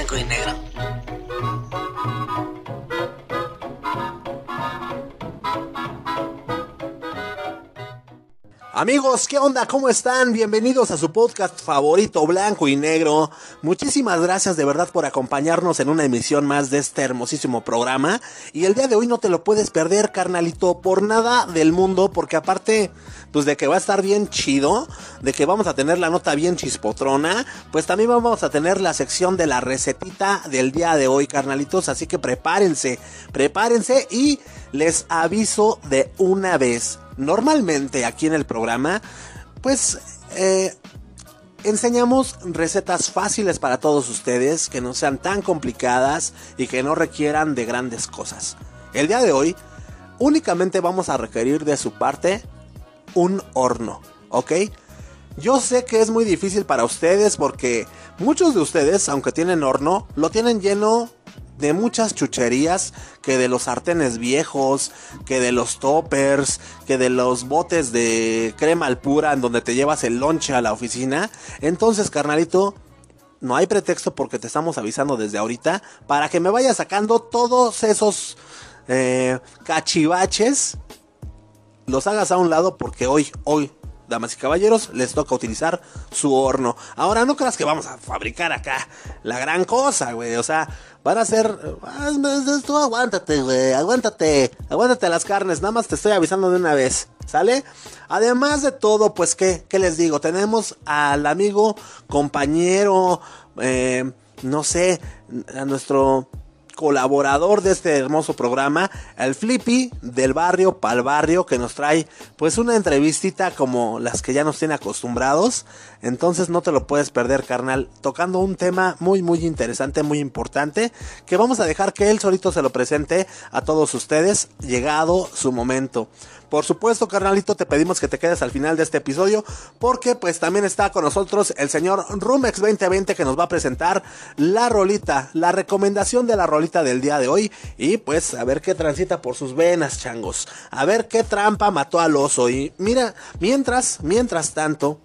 blanco y negro. Amigos, ¿qué onda? ¿Cómo están? Bienvenidos a su podcast favorito blanco y negro. Muchísimas gracias de verdad por acompañarnos en una emisión más de este hermosísimo programa. Y el día de hoy no te lo puedes perder, carnalito, por nada del mundo, porque aparte, pues de que va a estar bien chido, de que vamos a tener la nota bien chispotrona, pues también vamos a tener la sección de la recetita del día de hoy, carnalitos. Así que prepárense, prepárense y les aviso de una vez normalmente aquí en el programa, pues eh, enseñamos recetas fáciles para todos ustedes, que no sean tan complicadas y que no requieran de grandes cosas. El día de hoy únicamente vamos a requerir de su parte un horno, ¿ok? Yo sé que es muy difícil para ustedes porque muchos de ustedes, aunque tienen horno, lo tienen lleno de muchas chucherías, que de los sartenes viejos, que de los toppers, que de los botes de crema al pura en donde te llevas el lonche a la oficina. Entonces, carnalito, no hay pretexto porque te estamos avisando desde ahorita para que me vayas sacando todos esos eh, cachivaches. Los hagas a un lado porque hoy, hoy, damas y caballeros, les toca utilizar su horno. Ahora, no creas que vamos a fabricar acá la gran cosa, güey. O sea, van a ser... Tú aguántate, güey. Aguántate. Aguántate las carnes. Nada más te estoy avisando de una vez. ¿Sale? Además de todo, pues, ¿qué, qué les digo? Tenemos al amigo, compañero, eh, no sé, a nuestro colaborador de este hermoso programa, el Flippy del barrio pal barrio, que nos trae pues una entrevistita como las que ya nos tiene acostumbrados. Entonces no te lo puedes perder, carnal, tocando un tema muy muy interesante, muy importante, que vamos a dejar que él solito se lo presente a todos ustedes, llegado su momento. Por supuesto, carnalito, te pedimos que te quedes al final de este episodio porque pues también está con nosotros el señor Rumex 2020 que nos va a presentar la rolita, la recomendación de la rolita del día de hoy. Y pues a ver qué transita por sus venas, changos. A ver qué trampa mató al oso. Y mira, mientras, mientras tanto,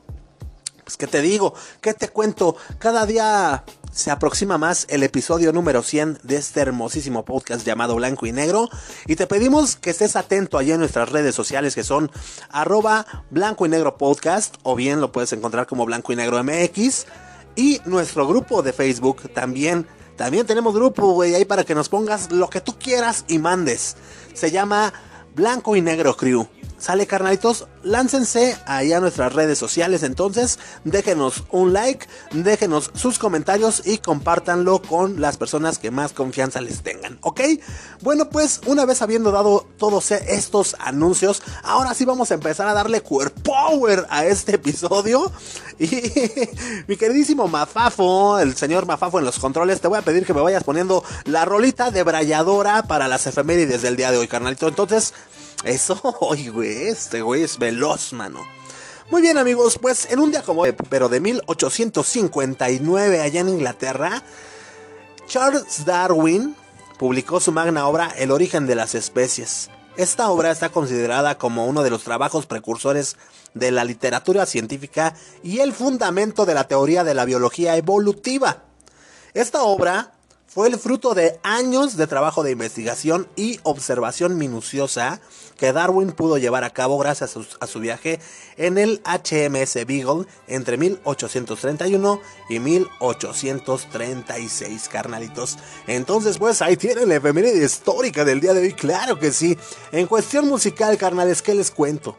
pues qué te digo, qué te cuento, cada día se aproxima más el episodio número 100 de este hermosísimo podcast llamado Blanco y Negro. Y te pedimos que estés atento allí en nuestras redes sociales que son arroba blanco y negro podcast o bien lo puedes encontrar como blanco y negro MX. Y nuestro grupo de Facebook también. También tenemos grupo, güey, ahí para que nos pongas lo que tú quieras y mandes. Se llama Blanco y Negro Crew. Sale carnalitos, láncense ahí a nuestras redes sociales entonces, déjenos un like, déjenos sus comentarios y compártanlo con las personas que más confianza les tengan, ¿ok? Bueno pues una vez habiendo dado todos estos anuncios, ahora sí vamos a empezar a darle core power a este episodio y mi queridísimo Mafafo, el señor Mafafo en los controles, te voy a pedir que me vayas poniendo la rolita de bralladora para las efemérides del día de hoy, carnalito, entonces... Eso, oye, güey, este güey es veloz, mano. Muy bien, amigos, pues en un día como hoy, pero de 1859 allá en Inglaterra, Charles Darwin publicó su magna obra El origen de las especies. Esta obra está considerada como uno de los trabajos precursores de la literatura científica y el fundamento de la teoría de la biología evolutiva. Esta obra fue el fruto de años de trabajo de investigación y observación minuciosa que Darwin pudo llevar a cabo gracias a su, viaje en el HMS Beagle entre 1831 y 1836, carnalitos. Entonces, pues ahí tienen la efeméride histórica del día de hoy, claro que sí. En cuestión musical, carnales, ¿qué les cuento?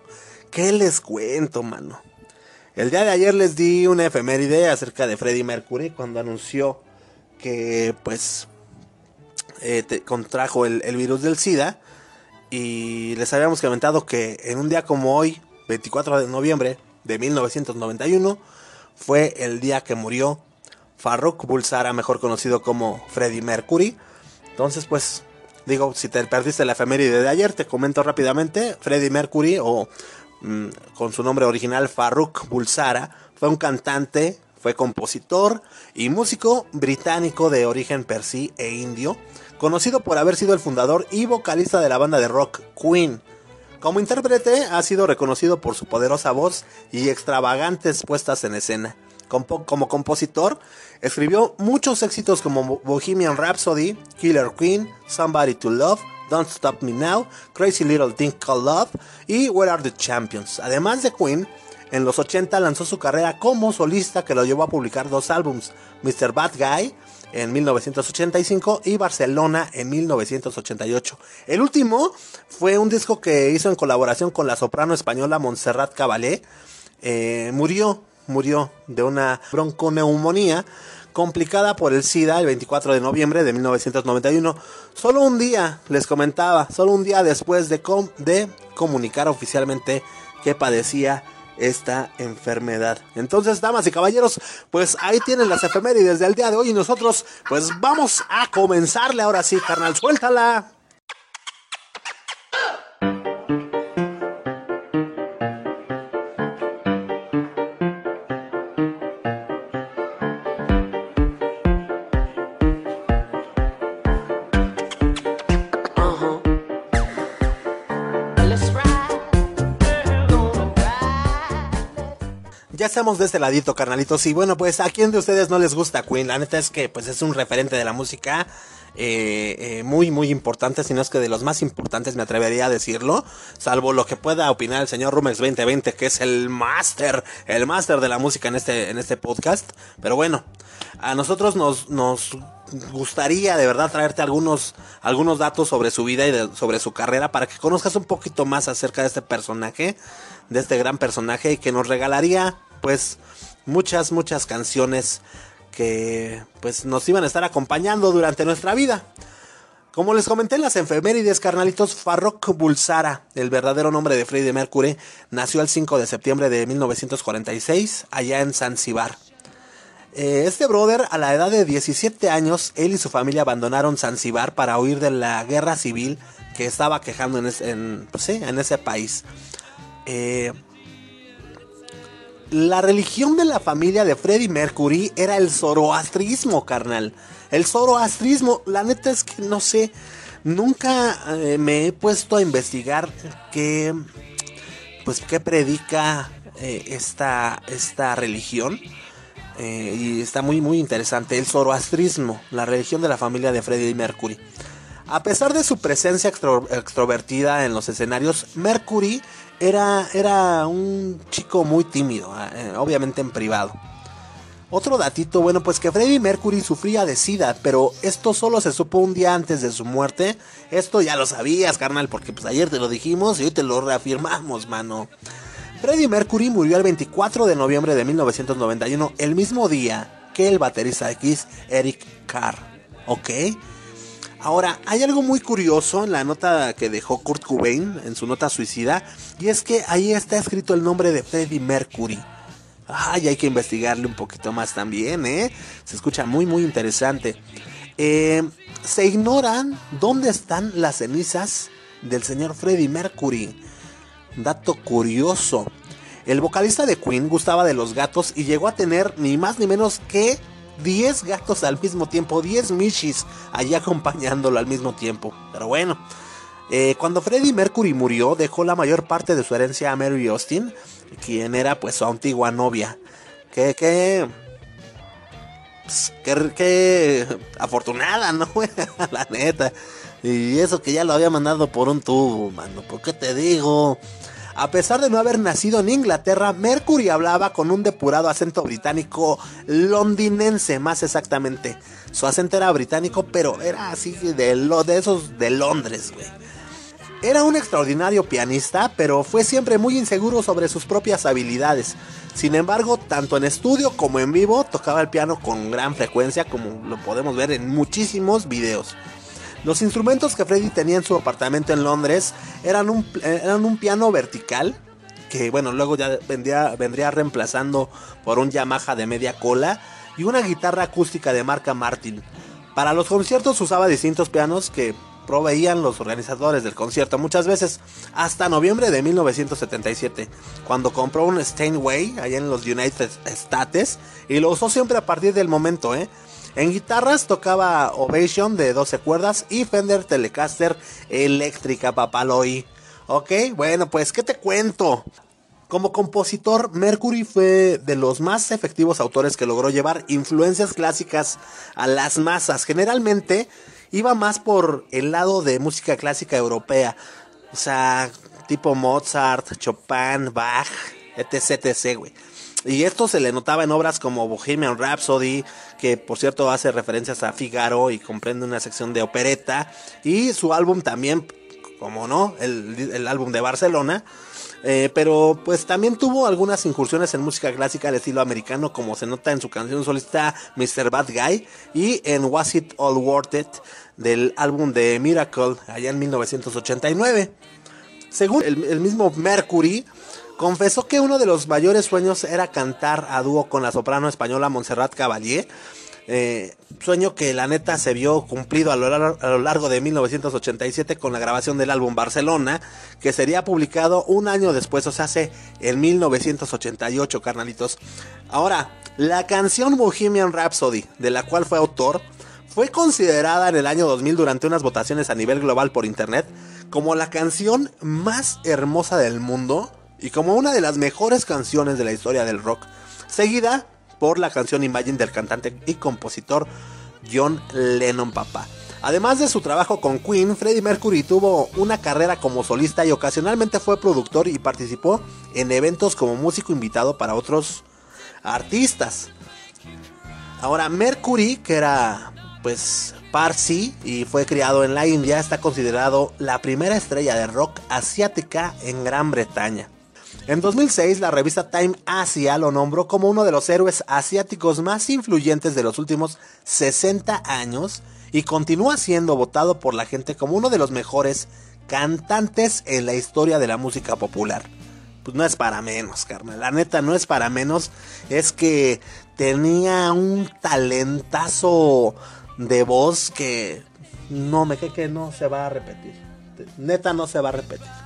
¿Qué les cuento, mano? El día de ayer les di una efeméride acerca de Freddie Mercury cuando anunció que pues eh, contrajo el, virus del SIDA y les habíamos comentado que en un día como hoy, 24 de noviembre de 1991, fue el día que murió Farrokh Bulsara, mejor conocido como Freddie Mercury. Entonces, pues, digo, si te perdiste la efeméride de ayer, te comento rápidamente. Freddie Mercury, o mm, con su nombre original Farrokh Bulsara, fue un cantante, fue compositor y músico británico de origen persí e indio, conocido por haber sido el fundador y vocalista de la banda de rock Queen. Como intérprete ha sido reconocido por su poderosa voz y extravagantes puestas en escena. como compositor, escribió muchos éxitos como Bohemian Rhapsody, Killer Queen, Somebody to Love, Don't Stop Me Now, Crazy Little Thing Called Love y Where Are the Champions. Además de Queen, en los 80 lanzó su carrera como solista que lo llevó a publicar dos álbums, Mr. Bad Guy en 1985 y Barcelona en 1988. El último fue un disco que hizo en colaboración con la soprano española Montserrat Caballé. Eh, murió, murió de una bronconeumonía complicada por el SIDA el 24 de noviembre de 1991. Solo un día, les comentaba, solo un día después de, de comunicar oficialmente que padecía esta enfermedad. Entonces, damas y caballeros, pues ahí tienen las efemérides del día de hoy y nosotros pues vamos a comenzarle ahora sí, carnal, suéltala. Estamos de este ladito, carnalitos. Y bueno, pues a quién de ustedes no les gusta Queen. La neta es que pues es un referente de la música eh, eh, muy, muy importante, si no es que de los más importantes, me atrevería a decirlo. Salvo lo que pueda opinar el señor Rumex 2020, que es el máster, el máster de la música en este, en este podcast. Pero bueno, a nosotros nos, nos gustaría de verdad traerte algunos, algunos datos sobre su vida y sobre su carrera para que conozcas un poquito más acerca de este personaje, de este gran personaje y que nos regalaría pues muchas, muchas canciones que pues nos iban a estar acompañando durante nuestra vida. Como les comenté en las efemérides, carnalitos, Farrokh Bulsara, el verdadero nombre de Freddie Mercury, nació el 5 de septiembre de 1946 allá en Zanzibar. Eh, este brother, a la edad de 17 años, él y su familia abandonaron Zanzibar para huir de la guerra civil que estaba quejando en, pues en ese país. Eh, la religión de la familia de Freddie Mercury era el zoroastrismo, carnal. El zoroastrismo, la neta es que no sé, nunca eh, me he puesto a investigar qué, pues qué predica eh, esta, esta religión. Eh, y está muy muy interesante el zoroastrismo, la religión de la familia de Freddie Mercury. A pesar de su presencia extrovertida en los escenarios, Mercury era, era un chico muy tímido, eh, obviamente en privado. Otro datito, bueno, pues que Freddie Mercury sufría de SIDA, pero esto solo se supo un día antes de su muerte. Esto ya lo sabías, carnal, porque pues ayer te lo dijimos y hoy te lo reafirmamos, mano. Freddie Mercury murió el 24 de noviembre de 1991, el mismo día que el baterista Kiss, Eric Carr. ¿Ok? Ahora, hay algo muy curioso en la nota que dejó Kurt Cobain en su nota suicida, y es que ahí está escrito el nombre de Freddie Mercury. Ay, hay que investigarle un poquito más también, ¿eh? Se escucha muy, muy interesante. Eh, se ignoran dónde están las cenizas del señor Freddie Mercury. Dato curioso. El vocalista de Queen gustaba de los gatos y llegó a tener ni más ni menos que 10 gatos al mismo tiempo, 10 Mishis allí acompañándolo al mismo tiempo. Pero bueno, eh, cuando Freddie Mercury murió, dejó la mayor parte de su herencia a Mary Austin, quien era pues su antigua novia. Que, que, pues, afortunada, ¿no? la neta. Y eso que ya lo había mandado por un tubo, mano. ¿Por qué te digo? A pesar de no haber nacido en Inglaterra, Mercury hablaba con un depurado acento británico londinense, más exactamente. Su acento era británico, pero era así de, lo, de esos de Londres, güey. Era un extraordinario pianista, pero fue siempre muy inseguro sobre sus propias habilidades. Sin embargo, tanto en estudio como en vivo tocaba el piano con gran frecuencia, como lo podemos ver en muchísimos videos. Los instrumentos que Freddy tenía en su apartamento en Londres eran un, eran un piano vertical, que bueno, luego ya vendría, vendría reemplazando por un Yamaha de media cola y una guitarra acústica de marca Martin. Para los conciertos usaba distintos pianos que proveían los organizadores del concierto muchas veces, hasta noviembre de 1977, cuando compró un Steinway allá en los United States y lo usó siempre a partir del momento, ¿eh? En guitarras tocaba Ovation de 12 cuerdas y Fender Telecaster eléctrica, papaloy. Ok, bueno, pues, ¿qué te cuento? Como compositor, Mercury fue de los más efectivos autores que logró llevar influencias clásicas a las masas. Generalmente iba más por el lado de música clásica europea. O sea, tipo Mozart, Chopin, Bach, etc, etc, güey. Y esto se le notaba en obras como Bohemian Rhapsody, que por cierto hace referencias a Figaro y comprende una sección de opereta. Y su álbum también, como no, el, álbum de Barcelona. Eh, pero pues también tuvo algunas incursiones en música clásica de estilo americano, como se nota en su canción solista Mr. Bad Guy y en Was It All Worth It del álbum de Miracle allá en 1989. Según el mismo Mercury, confesó que uno de los mayores sueños era cantar a dúo con la soprano española Montserrat Caballé. Eh, sueño que la neta se vio cumplido a lo, largo, de 1987 con la grabación del álbum Barcelona, que sería publicado un año después, o sea, hace en 1988, carnalitos. Ahora, la canción Bohemian Rhapsody, de la cual fue autor, fue considerada en el año 2000 durante unas votaciones a nivel global por internet como la canción más hermosa del mundo y como una de las mejores canciones de la historia del rock, seguida por la canción Imagine del cantante y compositor John Lennon Papá. Además de su trabajo con Queen, Freddie Mercury tuvo una carrera como solista y ocasionalmente fue productor y participó en eventos como músico invitado para otros artistas. Ahora, Mercury, que era pues Parsi y fue criado en la India, está considerado la primera estrella de rock asiática en Gran Bretaña. En 2006, la revista Time Asia lo nombró como uno de los héroes asiáticos más influyentes de los últimos 60 años y continúa siendo votado por la gente como uno de los mejores cantantes en la historia de la música popular. Pues no es para menos, carnal. La neta no es para menos. Es que tenía un talentazo de voz que no me que no se va a repetir. Neta no se va a repetir.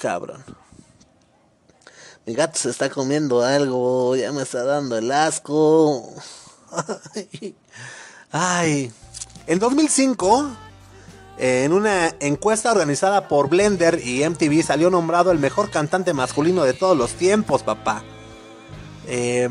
Cabrón. Mi gato se está comiendo algo, ya me está dando el asco. Ay. En 2005, en una encuesta organizada por Blender y MTV, salió nombrado el mejor cantante masculino de todos los tiempos, papá. Eh,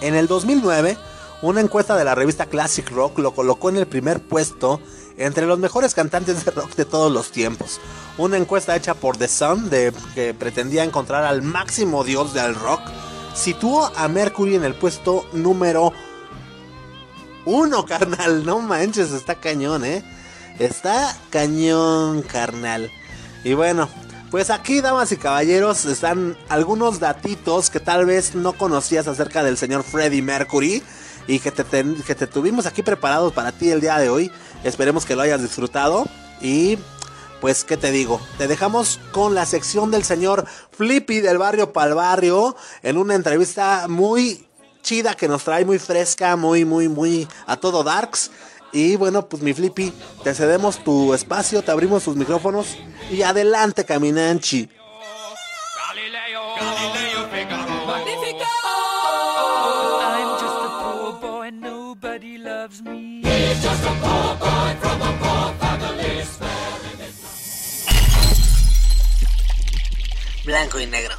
en el 2009, una encuesta de la revista Classic Rock lo colocó en el primer puesto entre los mejores cantantes de rock de todos los tiempos. Una encuesta hecha por The Sun de, que pretendía encontrar al máximo dios del rock situó a Mercury en el puesto número uno, carnal. No manches, está cañón, ¿eh? Está cañón, carnal. Y bueno, pues aquí, damas y caballeros, están algunos datitos que tal vez no conocías acerca del señor Freddie Mercury y que te, que te tuvimos aquí preparados para ti el día de hoy. Esperemos que lo hayas disfrutado y pues, ¿qué te digo? Te dejamos con la sección del señor Flippy del barrio Pal Barrio en una entrevista muy chida que nos trae, muy fresca, muy, muy, muy a todo darks. Y bueno, pues mi Flippy, te cedemos tu espacio, te abrimos tus micrófonos y adelante, Caminanchi. Blanco y negro.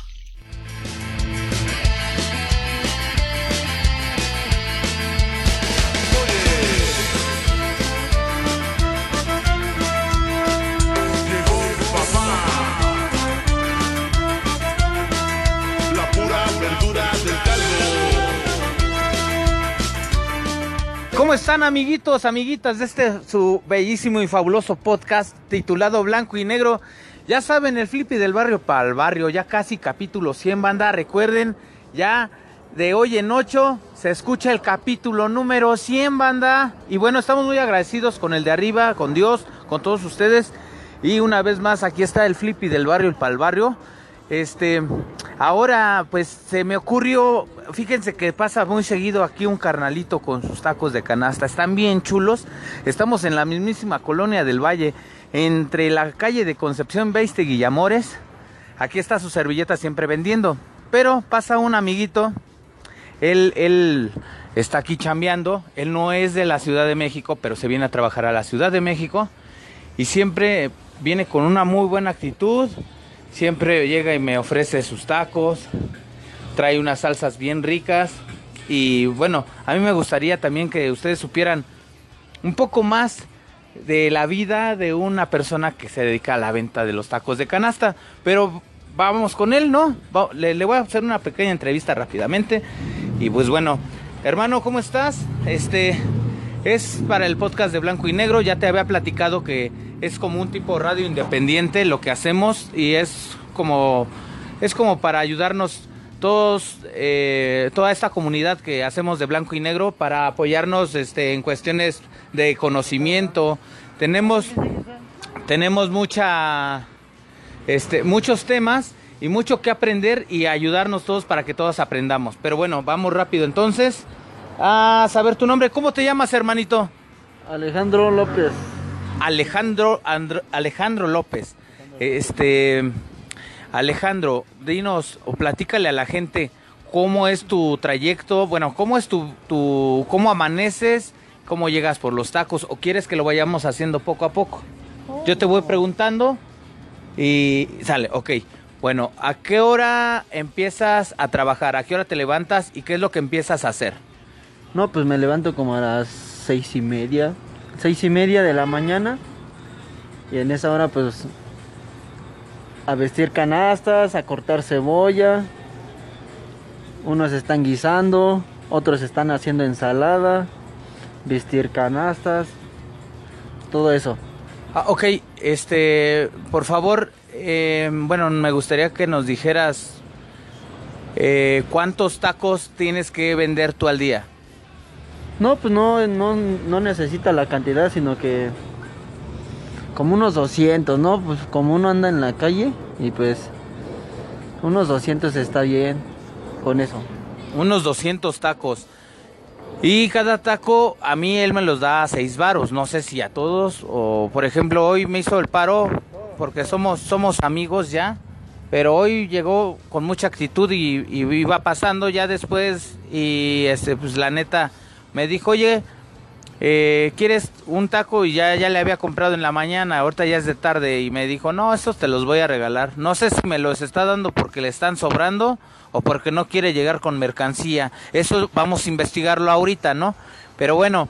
¿Cómo están amiguitos, amiguitas de este su bellísimo y fabuloso podcast titulado Blanco y Negro? Ya saben, el flippy del barrio para el barrio, ya casi capítulo 100 banda, recuerden, ya de hoy en ocho se escucha el capítulo número 100 banda. Y bueno, estamos muy agradecidos con el de arriba, con Dios, con todos ustedes. Y una vez más aquí está el flippy del barrio para el barrio. Este, ahora pues se me ocurrió, fíjense que pasa muy seguido aquí un carnalito con sus tacos de canasta, están bien chulos, estamos en la mismísima colonia del Valle, entre la calle de Concepción Beiste y Guillamores, aquí está su servilleta siempre vendiendo, pero pasa un amiguito, él, él está aquí chambeando, él no es de la Ciudad de México, pero se viene a trabajar a la Ciudad de México y siempre viene con una muy buena actitud, siempre llega y me ofrece sus tacos, trae unas salsas bien ricas y bueno, a mí me gustaría también que ustedes supieran un poco más de la vida de una persona que se dedica a la venta de los tacos de canasta, pero vamos con él, ¿no? Le, le voy a hacer una pequeña entrevista rápidamente y pues bueno, hermano, ¿cómo estás? Este es para el podcast de Blanco y Negro, ya te había platicado que es como un tipo radio independiente lo que hacemos y es como es como para ayudarnos todos eh, toda esta comunidad que hacemos de blanco y negro para apoyarnos este en cuestiones de conocimiento. Tenemos tenemos mucha este muchos temas y mucho que aprender y ayudarnos todos para que todos aprendamos. Pero bueno vamos rápido entonces a saber tu nombre. Cómo te llamas hermanito Alejandro López. Alejandro Alejandro López. Este Alejandro, dinos o platícale a la gente cómo es tu trayecto, bueno, cómo es tu, tu cómo amaneces, cómo llegas por los tacos o quieres que lo vayamos haciendo poco a poco. Yo te voy preguntando y sale, ok. Bueno, ¿a qué hora empiezas a trabajar? ¿A qué hora te levantas y qué es lo que empiezas a hacer? No, pues me levanto como a las seis y media, seis y media de la mañana. Y en esa hora pues a vestir canastas, a cortar cebolla. Unos están guisando, otros están haciendo ensalada, vestir canastas, todo eso. Ah, ok, este, por favor, eh, bueno, me gustaría que nos dijeras eh, cuántos tacos tienes que vender tú al día. No, pues no, no, no necesita la cantidad, sino que como unos 200, ¿no? Pues como uno anda en la calle y pues unos 200 está bien con eso. Unos 200 tacos. Y cada taco, a mí él me los da a 6 varos. No sé si a todos. O por ejemplo, hoy me hizo el paro porque somos, somos amigos ya. Pero hoy llegó con mucha actitud y, y iba pasando ya después. Y este, pues la neta me dijo, oye, eh, ¿quieres un taco? Y ya, ya le había comprado en la mañana, ahorita ya es de tarde y me dijo, no, estos te los voy a regalar. No sé si me los está dando porque le están sobrando o porque no quiere llegar con mercancía. Eso vamos a investigarlo ahorita, ¿no? Pero bueno,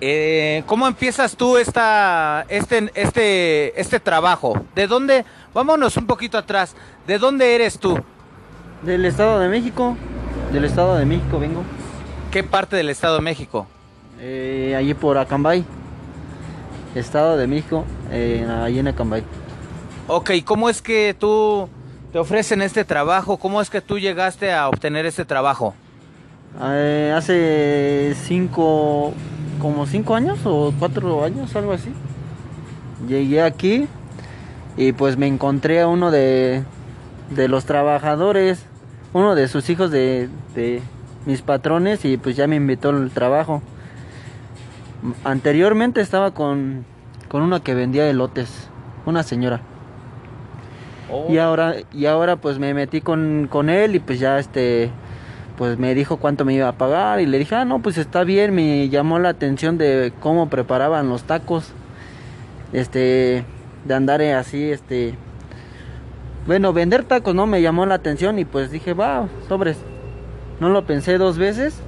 eh, ¿cómo empiezas tú esta, este, este, este trabajo? ¿De dónde? Vámonos un poquito atrás. ¿De dónde eres tú? Del Estado de México. Del Estado de México vengo. ¿Qué parte del Estado de México? Eh, allí por Acambay. Estado de México, eh, allí en Acambay. Ok, ¿cómo es que tú te ofrecen este trabajo? ¿Cómo es que tú llegaste a obtener este trabajo? Eh, hace cinco, como cinco años o cuatro años, algo así. Llegué aquí y pues me encontré a uno de, de los trabajadores, uno de sus hijos de, de mis patrones y pues ya me invitó al trabajo. Anteriormente estaba con, con una que vendía elotes, una señora. Oh. Y ahora, y ahora pues me metí con, con él y pues ya este pues me dijo cuánto me iba a pagar y le dije, ah no, pues está bien, me llamó la atención de cómo preparaban los tacos. Este, de andar así, este bueno, vender tacos no me llamó la atención y pues dije, va, sobres. No lo pensé dos veces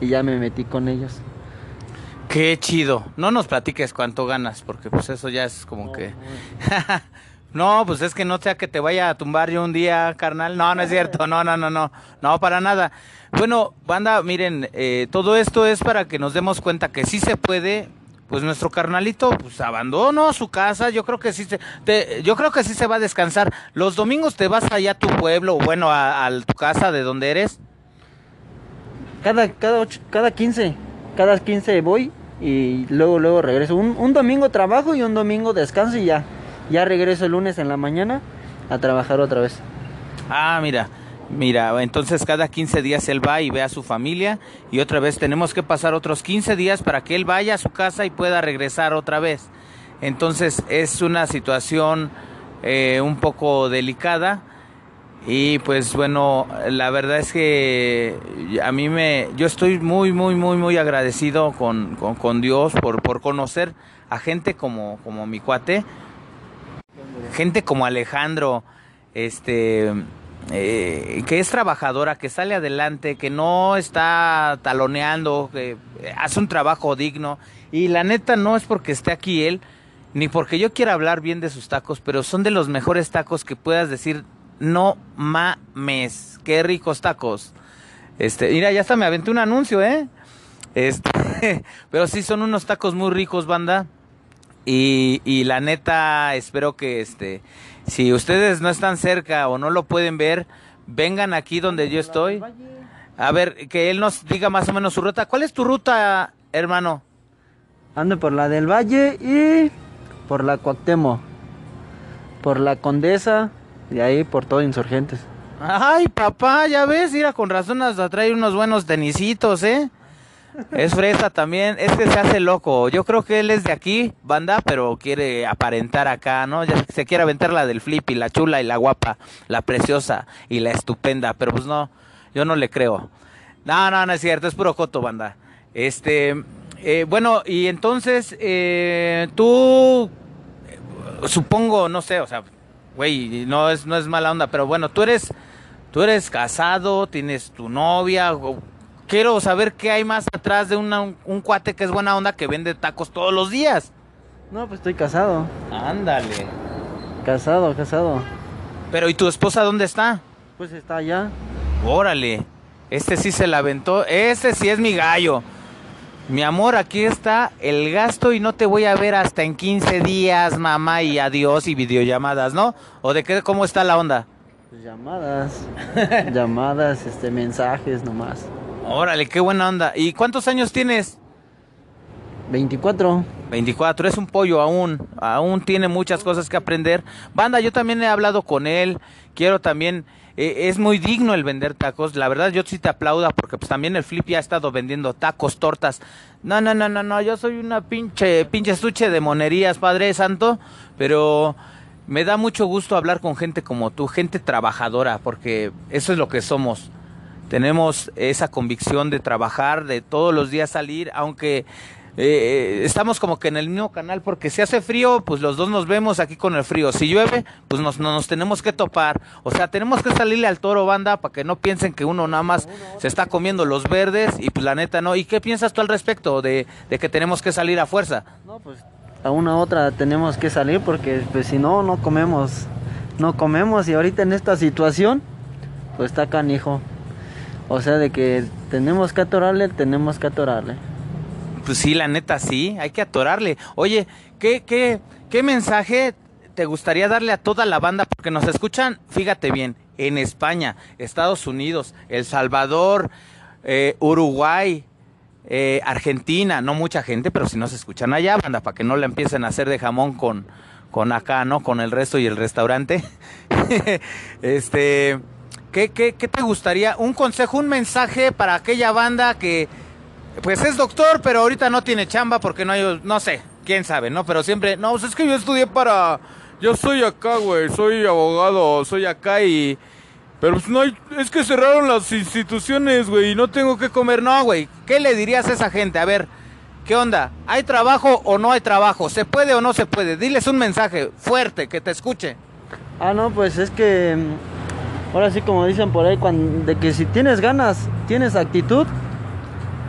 y ya me metí con ellos. Qué chido. No nos platiques cuánto ganas, porque pues eso ya es como que... no, pues es que no sea que te vaya a tumbar yo un día, carnal. No, no es cierto. No, no, no, no. No, para nada. Bueno, banda, miren, eh, todo esto es para que nos demos cuenta que sí se puede. Pues nuestro carnalito, pues abandonó su casa. Yo creo que sí se, te- yo creo que sí se va a descansar. Los domingos te vas allá a tu pueblo, o bueno, a, a tu casa de donde eres. Cada, cada, ocho- cada 15, cada 15 voy y luego, luego regreso. Un, un domingo trabajo y un domingo descanso y ya. Ya regreso el lunes en la mañana a trabajar otra vez. Ah, mira, mira, entonces cada 15 días él va y ve a su familia y otra vez tenemos que pasar otros 15 días para que él vaya a su casa y pueda regresar otra vez. Entonces es una situación eh, un poco delicada y pues bueno, la verdad es que a mí me, yo estoy muy, muy, muy, muy agradecido con, con, Dios por, por conocer a gente como, como mi cuate, gente como Alejandro. este, eh, que es trabajadora, que sale adelante, que no está taloneando, que hace un trabajo digno. Y la neta no es porque esté aquí él, ni porque yo quiera hablar bien de sus tacos, pero son de los mejores tacos que puedas decir, no mames, qué ricos tacos. Este, mira, ya hasta me aventé un anuncio, ¿eh? Este, pero sí son unos tacos muy ricos, banda. Y, y la neta, espero que este, si ustedes no están cerca o no lo pueden ver, vengan aquí donde yo estoy. A ver, que él nos diga más o menos su ruta. ¿Cuál es tu ruta, hermano? Ando por la del Valle y por la Cuauhtémoc. Por la Condesa y ahí por todo Insurgentes. Ay, papá, ya ves, mira, con razón nos trae unos buenos tenisitos, ¿eh? Es fresa también, es que se hace loco. Yo creo que él es de aquí, banda, pero quiere aparentar acá, ¿no? Ya se quiere aventar la del flip y la chula y la guapa, la preciosa y la estupenda, pero pues no, yo no le creo. No, no, no es cierto, es puro coto, banda. Este, eh, bueno, y entonces, eh, tú, supongo, no sé, o sea, güey, no es, no es mala onda, pero bueno, tú eres, tú eres casado, tienes tu novia, quiero saber qué hay más atrás de una- un, un cuate que es buena onda que vende tacos todos los días. No, pues estoy casado. Ándale. Casado, casado. Pero ¿y tu esposa dónde está? Pues está allá. Órale. Este sí se la aventó. Este sí es mi gallo. Mi amor, aquí está el gasto y no te voy a ver hasta en 15 días, mamá, y adiós y videollamadas, ¿no? ¿O de qué, cómo está la onda? Pues llamadas. llamadas, este, mensajes nomás. Órale, qué buena onda. ¿Y cuántos años tienes? 24. 24, es un pollo aún, aún tiene muchas cosas que aprender. Banda, yo también he hablado con él, quiero también, eh, es muy digno el vender tacos, la verdad yo sí te aplauda porque pues también el Flip ya ha estado vendiendo tacos, tortas. No, no, no, no, no, yo soy una pinche, pinche estuche de monerías, Padre Santo, pero me da mucho gusto hablar con gente como tú, gente trabajadora, porque eso es lo que somos tenemos esa convicción de trabajar, de todos los días salir, aunque eh, estamos como que en el mismo canal, porque si hace frío, pues los dos nos vemos aquí con el frío. Si llueve, pues nos, no- nos tenemos que topar. O sea, tenemos que salirle al toro, banda, para que no piensen que uno nada más se está comiendo los verdes y pues la neta no. ¿Y qué piensas tú al respecto de, de que tenemos que salir a fuerza? No, pues a una u otra tenemos que salir porque pues si no, no comemos. No comemos y ahorita en esta situación, pues está canijo. O sea, de que tenemos que atorarle, tenemos que atorarle. Pues sí, la neta sí, hay que atorarle. Oye, ¿qué, qué, qué mensaje te gustaría darle a toda la banda? Porque nos escuchan, fíjate bien, en España, Estados Unidos, El Salvador, eh, Uruguay, eh, Argentina, no mucha gente, pero si nos escuchan allá, banda, para que no la empiecen a hacer de jamón con, con acá, ¿no? Con el resto y el restaurante. este, ¿qué, qué, ¿qué te gustaría? Un consejo, un mensaje para aquella banda que, pues es doctor, pero ahorita no tiene chamba porque no hay, no sé, quién sabe, ¿no? Pero siempre, no, pues es que yo estudié para, yo soy acá, güey, soy abogado, soy acá y, pero pues no hay, es que cerraron las instituciones, güey, y no tengo que comer, no, güey, ¿qué le dirías a esa gente? A ver, ¿qué onda? ¿Hay trabajo o no hay trabajo? ¿Se puede o no se puede? Diles un mensaje fuerte, que te escuche. Ah, no, pues es que mm, ahora sí como dicen por ahí, cuando, de que si tienes ganas, tienes actitud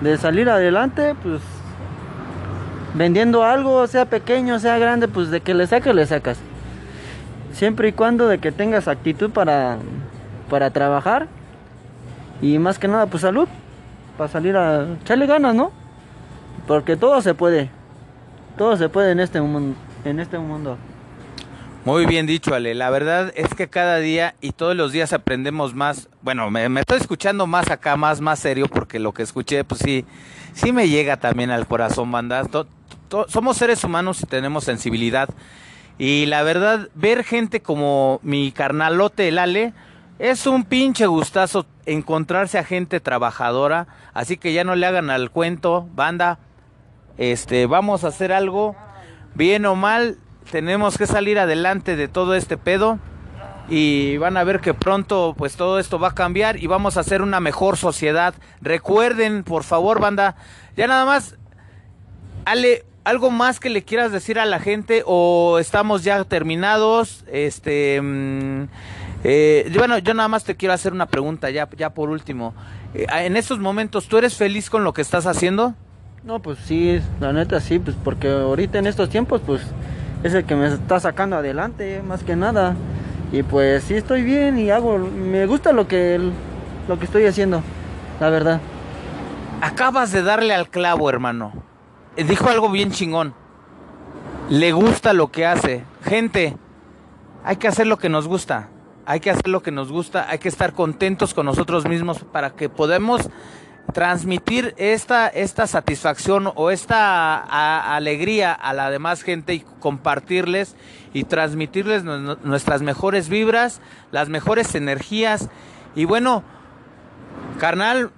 de salir adelante, pues vendiendo algo, sea pequeño, sea grande, pues de que le saques, le sacas. Siempre y cuando de que tengas actitud para, para trabajar y más que nada, pues salud, para salir a echarle ganas, ¿no? Porque todo se puede, todo se puede en este mundo. En este mundo. Muy bien dicho, Ale. La verdad es que cada día y todos los días aprendemos más. Bueno, me, estoy escuchando más acá, más, más serio, porque lo que escuché, pues sí, sí me llega también al corazón, banda. To- somos seres humanos y tenemos sensibilidad. Y la verdad, ver gente como mi carnalote, el Ale, es un pinche gustazo encontrarse a gente trabajadora. Así que ya no le hagan al cuento, banda. Este, vamos a hacer algo, bien o mal, tenemos que salir adelante de todo este pedo y van a ver que pronto pues todo esto va a cambiar y vamos a hacer una mejor sociedad. Recuerden, por favor, banda, ya nada más Ale, algo más que le quieras decir a la gente o estamos ya terminados, este mm, Eh, bueno, yo nada más te quiero hacer una pregunta ya, ya por último. Eh, en estos momentos, ¿tú eres feliz con lo que estás haciendo? No, pues sí, la neta sí, pues porque ahorita en estos tiempos, pues es el que me está sacando adelante, más que nada. Y pues sí estoy bien y hago, me gusta lo que, lo que estoy haciendo, la verdad. Acabas de darle al clavo, hermano. Eh, dijo algo bien chingón. Le gusta lo que hace. Gente, hay que hacer lo que nos gusta. Hay que hacer lo que nos gusta. Hay que estar contentos con nosotros mismos para que podamos transmitir esta, esta satisfacción o esta alegría a la demás gente y compartirles y transmitirles nuestras mejores vibras, las mejores energías. Y bueno, carnal,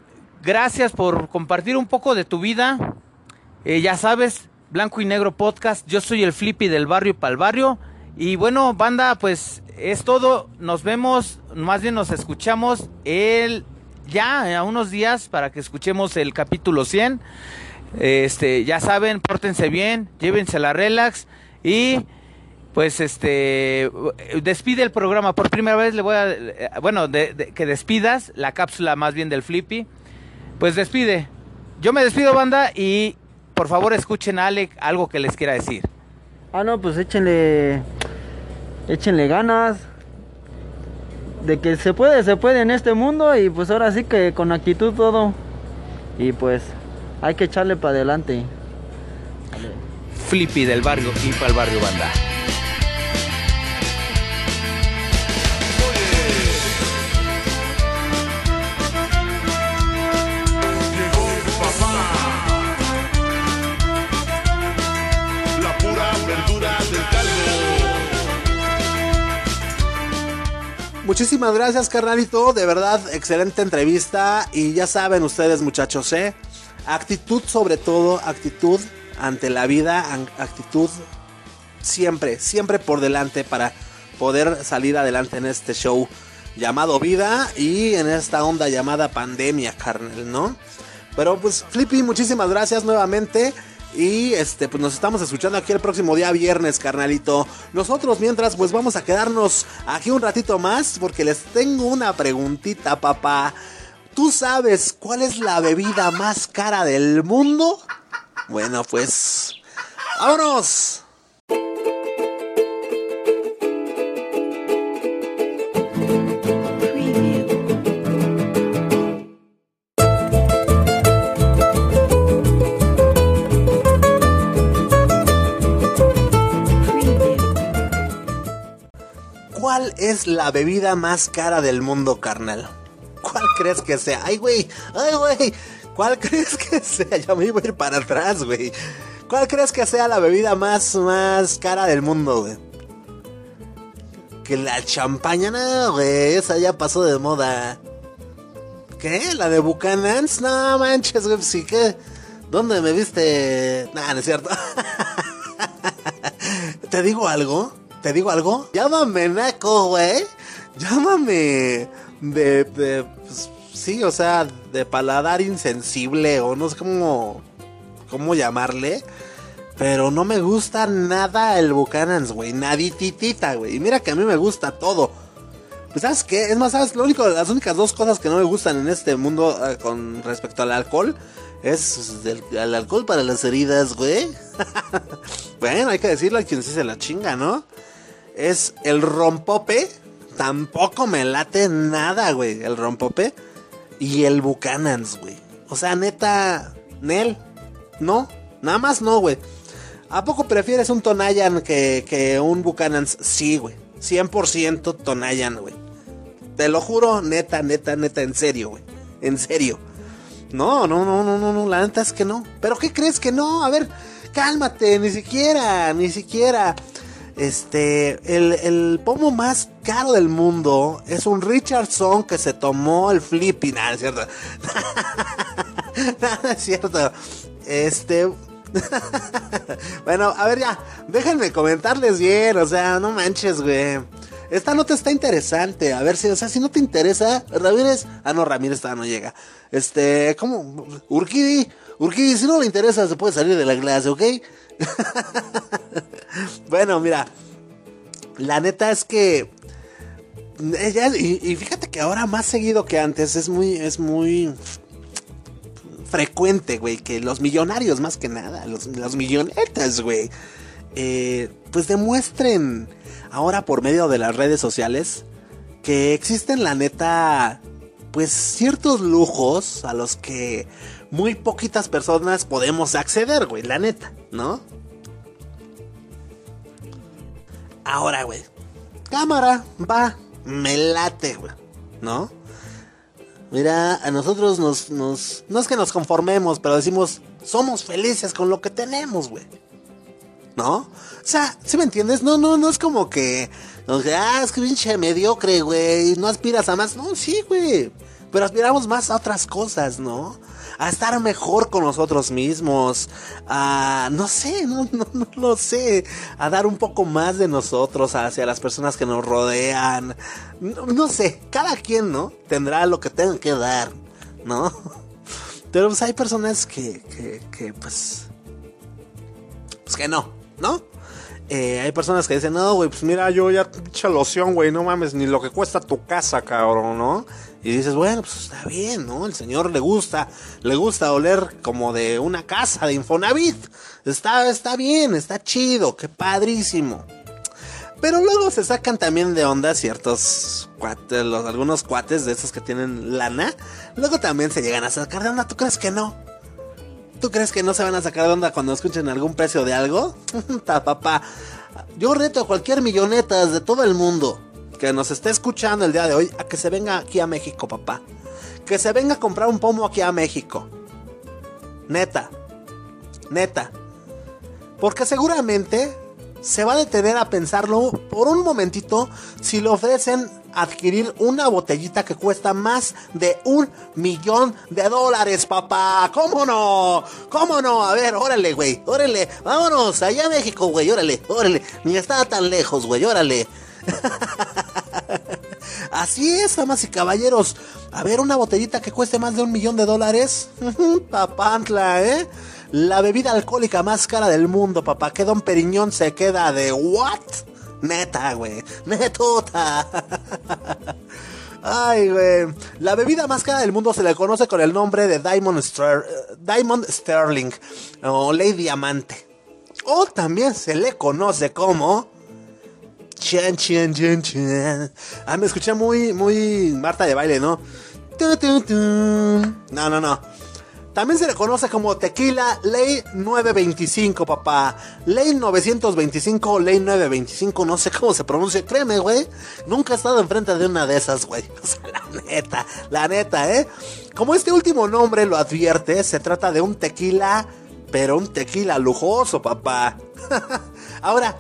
gracias por compartir un poco de tu vida. Eh, ya sabes, Blanco y Negro Podcast, yo soy el Flippy del barrio para el barrio. Y bueno, banda, pues es todo. Nos vemos, más bien nos escuchamos el ya a unos días para que escuchemos el capítulo 100. Este, ya saben, pórtense bien, llévense la relax y pues este despide el programa. Por primera vez le voy a bueno de, que despidas la cápsula más bien del Flippy. Pues despide. Yo me despido banda y por favor escuchen a Alec algo que les quiera decir. Ah no pues échenle échenle ganas de que se puede, se puede en este mundo y pues ahora sí que con actitud todo. Y pues hay que echarle para adelante. Flippy del barrio y para el barrio banda. Muchísimas gracias, carnalito. De verdad, excelente entrevista. Y ya saben ustedes, muchachos, ¿eh? Actitud sobre todo, actitud ante la vida, actitud siempre, siempre por delante para poder salir adelante en este show llamado vida y en esta onda llamada pandemia, carnal, ¿no? Pero pues, Flippy, muchísimas gracias nuevamente. Y este, pues nos estamos escuchando aquí el próximo día viernes, carnalito. Nosotros mientras, pues vamos a quedarnos aquí un ratito más porque les tengo una preguntita, papá. ¿Tú sabes cuál es la bebida más cara del mundo? Bueno, pues... ¡Vámonos! La bebida más cara del mundo, carnal? ¿Cuál crees que sea? Ay, güey, ay, güey. ¿Cuál crees que sea? Ya me iba a ir para atrás, güey. ¿Cuál crees que sea la bebida más, más cara del mundo, güey? Que la champaña, no, güey. Esa ya pasó de moda. ¿Qué? ¿La de Buchanan's? No manches, güey. Sí, ¿qué? ¿Dónde me viste? Nah, no es cierto. ¿Te digo algo? ¿Te digo algo? Llámame Naco, güey. Llámame de, de pues, sí, o sea, de paladar insensible o no sé cómo, cómo llamarle. Pero no me gusta nada el Buchanan's, güey. Nadititita, güey. Y mira que a mí me gusta todo. Pues, ¿sabes qué? Es más, ¿sabes? Lo único, las únicas dos cosas que no me gustan en este mundo eh, con respecto al alcohol es pues, el, alcohol para las heridas, güey. bueno, hay que decirlo a quien se la chinga, ¿no? Es el rompope. Tampoco me late nada, güey, el rompope. Y el Buchanan's, güey. O sea, neta, Nel, no, nada más no, güey. ¿A poco prefieres un Tonayan que, que un Buchanan's? Sí, güey. 100% Tonayan, güey. Te lo juro, neta, neta, neta, en serio, güey. En serio. No, no, no, no, no, no, la neta es que no. ¿Pero qué crees que no? A ver, cálmate, ni siquiera, ni siquiera. Este, el, pomo más caro del mundo es un Richardson que se tomó el flipping. Nada, cierto. Nada, es cierto. Este. bueno, a ver ya, déjenme comentarles bien, o sea, no manches, güey. Esta nota está interesante, a ver si, o sea, si no te interesa, Ramírez, ah, no, Ramírez todavía no llega. Este, ¿cómo? Urquidi, Urquidi, si no le interesa, se puede salir de la clase, ¿ok? bueno, mira. La neta es que. eh, y, y fíjate que ahora más seguido que antes es muy, es muy frecuente, güey, que los millonarios más que nada, los, los millonetas, güey, eh, pues demuestren ahora por medio de las redes sociales que existen la neta, pues ciertos lujos a los que muy poquitas personas podemos acceder, güey, la neta, ¿no? Ahora, güey, cámara, va, me late, güey, ¿no? Mira, a nosotros nos, nos, no es que nos conformemos, pero decimos, somos felices con lo que tenemos, güey. ¿No? O sea, ¿sí me entiendes? No, no, no es como que, nos ah, es que pinche mediocre, güey, no aspiras a más. No, sí, güey. Pero aspiramos más a otras cosas, ¿no? A estar mejor con nosotros mismos. A, no sé, no, no, no lo sé. A dar un poco más de nosotros hacia las personas que nos rodean. No, sé, cada quien, ¿no? Tendrá lo que tenga que dar, ¿no? Pero pues hay personas que, que, que pues, pues que no, ¿no? Eh, hay personas que dicen, no, güey, pues mira, yo ya pinche loción, güey, no mames, ni lo que cuesta tu casa, cabrón, ¿no? Y dices, bueno, pues está bien, ¿no? El señor le gusta, le gusta oler como de una casa de Infonavit. Está, está bien, está chido, qué padrísimo. Pero luego se sacan también de onda ciertos cuates, los, algunos cuates de esos que tienen lana. Luego también se llegan a sacar de onda, ¿tú crees que no? ¿Tú crees que no se van a sacar de onda cuando escuchen algún precio de algo? Ta papá. Yo reto a cualquier millonetas de todo el mundo que nos esté escuchando el día de hoy a que se venga aquí a México, papá. Que se venga a comprar un pomo aquí a México. Neta. Neta. Porque seguramente se va a detener a pensarlo por un momentito si le ofrecen adquirir una botellita que cuesta más de un millón de dólares, papá. ¿Cómo no? ¿Cómo no? A ver, órale, güey, órale. Vámonos, allá a México, güey, órale, órale. Ni estaba tan lejos, güey, órale. Así es, damas y caballeros. A ver, una botellita que cueste más de un millón de dólares. Papantla, ¿eh? La bebida alcohólica más cara del mundo, papá. Que Don Periñón se queda de what? Neta, güey. Netota. Ay, güey. La bebida más cara del mundo se le conoce con el nombre de Diamond, Diamond Sterling o Ley Diamante. O también se le conoce como Chan, chan, chan, chan. Ah, me escuché muy, muy Marta de baile, ¿no? No, no, no. También se le conoce como Tequila Ley 925, papá. Ley 925 o Ley 925, no sé cómo se pronuncia. Créeme, güey. Nunca he estado enfrente de una de esas, güey. O sea, la neta, la neta, ¿eh? Como este último nombre lo advierte, se trata de un tequila, pero un tequila lujoso, papá. Ahora,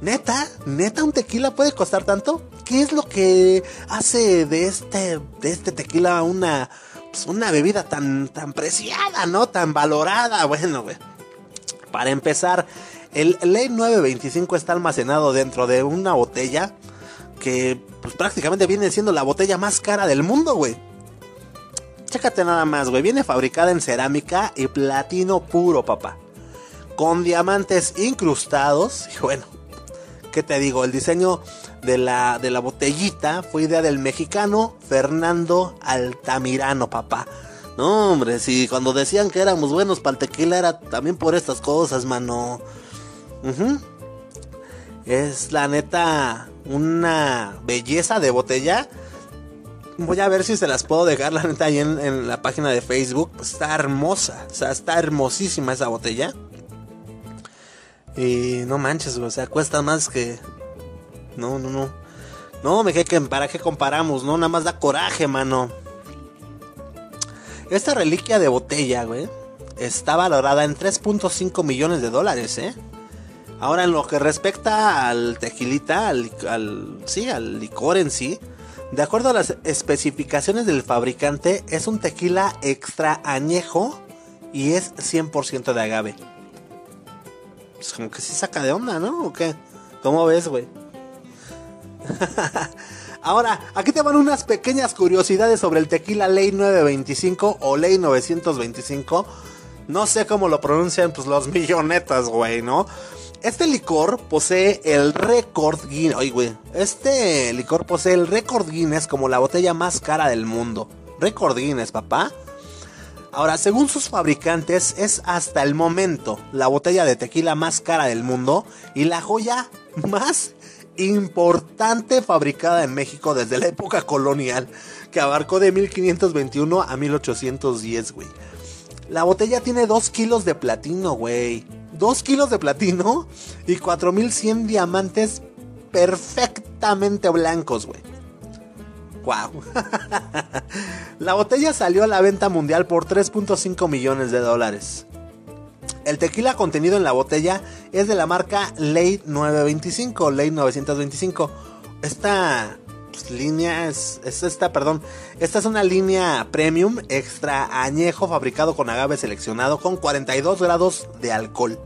Neta, neta, un tequila puede costar tanto. ¿Qué es lo que hace de este, de este tequila una, pues, una bebida tan, tan preciada, no, tan valorada? Bueno, güey. Para empezar, el Ley 925 está almacenado dentro de una botella que, pues, prácticamente viene siendo la botella más cara del mundo, güey. Chécate nada más, güey. Viene fabricada en cerámica y platino puro, papá. Con diamantes incrustados. Y bueno, ¿qué te digo? El diseño de la, de la botellita fue idea del mexicano Fernando Altamirano, papá. No, hombre, si cuando decían que éramos buenos para el tequila era también por estas cosas, mano. Es la neta una belleza de botella. Voy a ver si se las puedo dejar, la neta, ahí en, en la página de Facebook. Pues está hermosa, o sea, está hermosísima esa botella. Y no manches, o sea, cuesta más que... No, no, no. No, me que para qué comparamos, ¿no? Nada más da coraje, mano. Esta reliquia de botella, güey, está valorada en 3.5 millones de dólares, ¿eh? Ahora, en lo que respecta al tequilita, al, al, sí, al licor en sí, de acuerdo a las especificaciones del fabricante, es un tequila extra añejo y es 100% de agave. Pues como que sí saca de onda, ¿no? ¿O qué? ¿Cómo ves, güey? Ahora, aquí te van unas pequeñas curiosidades sobre el tequila Ley 925 o Ley 925. No sé cómo lo pronuncian pues los millonetas, güey, ¿no? Este licor posee el récord Guinness. Oye, güey. Este licor posee el récord Guinness como la botella más cara del mundo. Récord Guinness, papá. Ahora, según sus fabricantes, es hasta el momento la botella de tequila más cara del mundo y la joya más importante fabricada en México desde la época colonial, que abarcó de 1521 a 1810, güey. La botella tiene 2 kilos de platino, güey. 2 kilos de platino y 4100 diamantes perfectamente blancos, güey. Wow. la botella salió a la venta mundial por 3.5 millones de dólares. El tequila contenido en la botella es de la marca Ley 925, Ley 925. Esta pues, línea es, es, esta, perdón, esta es una línea premium extra añejo fabricado con agave seleccionado con 42 grados de alcohol.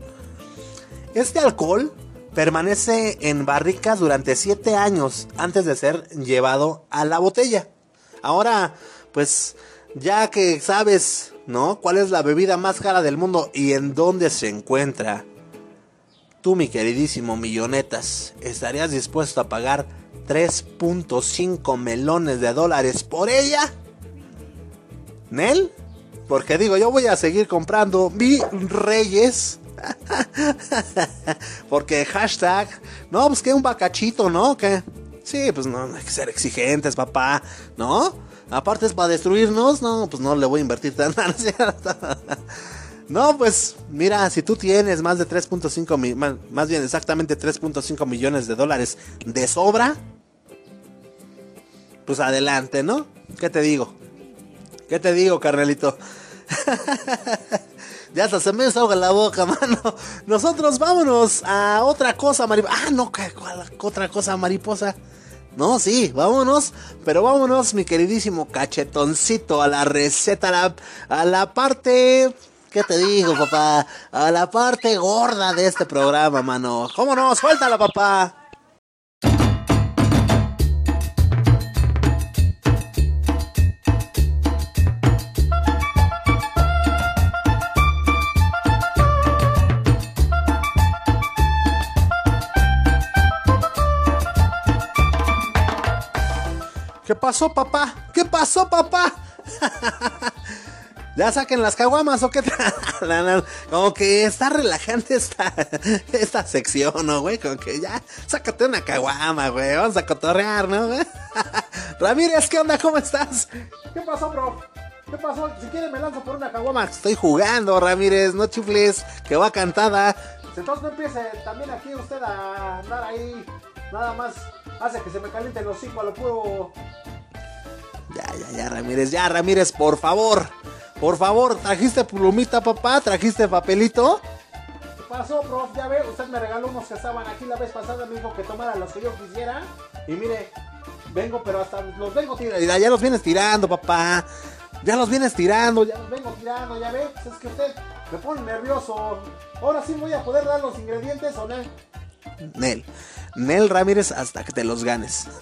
Este alcohol permanece en barricas durante 7 años antes de ser llevado a la botella. Ahora, pues ya que sabes, ¿no? ¿Cuál es la bebida más cara del mundo y en dónde se encuentra? Tú, mi queridísimo Millonetas, ¿estarías dispuesto a pagar 3.5 melones de dólares por ella? ¿Nel? Porque digo, yo voy a seguir comprando mi Reyes Porque hashtag, no, pues que un bacachito, ¿no? Que sí, pues no, hay que ser exigentes, papá, ¿no? Aparte es para destruirnos, no, pues no le voy a invertir tan No, pues mira, si tú tienes más de 3.5 más, más bien exactamente 3.5 millones de dólares de sobra, pues adelante, ¿no? ¿Qué te digo? ¿Qué te digo, carnelito? Ya hasta se me desahoga la boca, mano. Nosotros vámonos a otra cosa, mariposa. Ah, no, ¿cuál, otra cosa, mariposa? No, sí, vámonos. Pero vámonos, mi queridísimo cachetoncito, a la receta, a la, a la parte... ¿Qué te digo, papá? A la parte gorda de este programa, mano. ¿Cómo no? Suéltala, papá. ¿Qué pasó, papá? ¿Qué pasó, papá? ¿Ya saquen las caguamas o qué? Como que está relajante esta, esta sección, ¿no, güey? Como que ya, sácate una caguama, güey. Vamos a cotorrear, ¿no? Ramírez, ¿qué onda? ¿Cómo estás? ¿Qué pasó, bro? ¿Qué pasó? Si quiere me lanzo por una caguama. Estoy jugando, Ramírez, no chifles, que va cantada. Entonces no empiece también aquí usted a andar ahí Nada más hace que se me caliente los hocico a lo puro. Ya, ya, ya, Ramírez, ya, Ramírez, por favor. Por favor, ¿trajiste plumita, papá? ¿Trajiste papelito? ¿Qué pasó, prof? Ya ve, usted me regaló unos que estaban aquí la vez pasada, me dijo que tomara los que yo quisiera. Y mire, vengo, pero hasta los vengo tirando. Ya, ya los vienes tirando, papá. Ya los vienes tirando, ya los vengo tirando, ya ve. Pues es que usted me pone nervioso. Ahora sí voy a poder dar los ingredientes o no. Nel. Nel Ramírez hasta que te los ganes.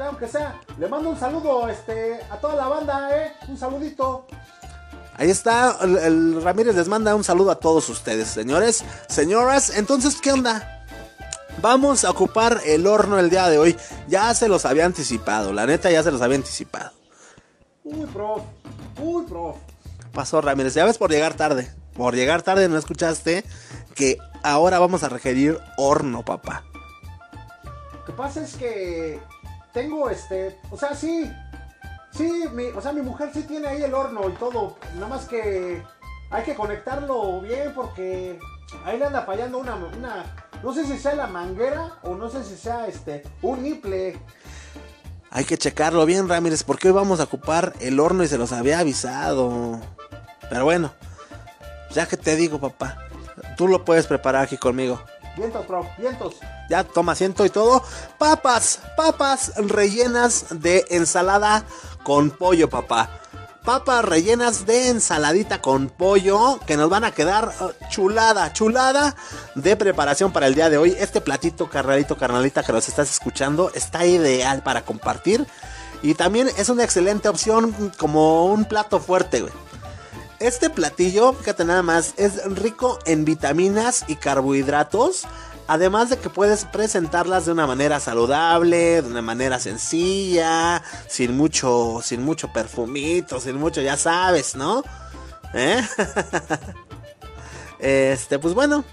Aunque sea, le mando un saludo este, a toda la banda, ¿eh? Un saludito. Ahí está, el, Ramírez les manda un saludo a todos ustedes, señores, señoras. Entonces, ¿qué onda? Vamos a ocupar el horno el día de hoy. Ya se los había anticipado, la neta ya se los había anticipado. Uy, prof. Uy, prof. Pasó Ramírez, ya ves por llegar tarde. Por llegar tarde no escuchaste que ahora vamos a requerir horno, papá. Lo que pasa es que tengo este, o sea, sí, sí, mi, o sea, mi mujer sí tiene ahí el horno y todo, nada más que hay que conectarlo bien porque ahí le anda fallando una, una, no sé si sea la manguera o no sé si sea este, un niple. Hay que checarlo bien, Ramírez, porque hoy vamos a ocupar el horno y se los había avisado. Pero bueno, ya que te digo, papá, Tú lo puedes preparar aquí conmigo. Vientos, vientos. Ya toma asiento y todo. Papas, papas rellenas de ensalada con pollo, papá. Papas rellenas de ensaladita con pollo que nos van a quedar uh, chulada, chulada de preparación para el día de hoy. Este platito, carnalito, carnalita que nos estás escuchando, está ideal para compartir. Y también es una excelente opción como un plato fuerte, güey. Este platillo, fíjate nada más, es rico en vitaminas y carbohidratos. Además de que puedes presentarlas de una manera saludable, de una manera sencilla, sin mucho, sin mucho perfumito, sin mucho, ya sabes, ¿no? ¿Eh? este, pues bueno.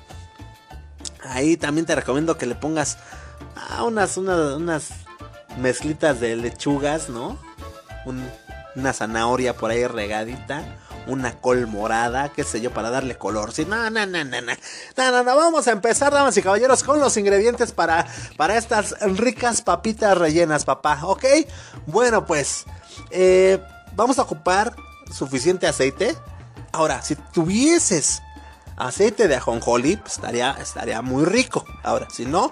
Ahí también te recomiendo que le pongas ah, unas, unas, unas mezclitas de lechugas, ¿no? una zanahoria por ahí regadita una col morada, qué sé yo, para darle color. Sí, no, no, no, no, no. No, no, Vamos a empezar, damas y caballeros, con los ingredientes para, para estas ricas papitas rellenas, papá. ¿Ok? Bueno, pues, eh, vamos a ocupar suficiente aceite. Ahora, si tuvieses aceite de ajonjolí, pues estaría, estaría muy rico. Ahora, si no,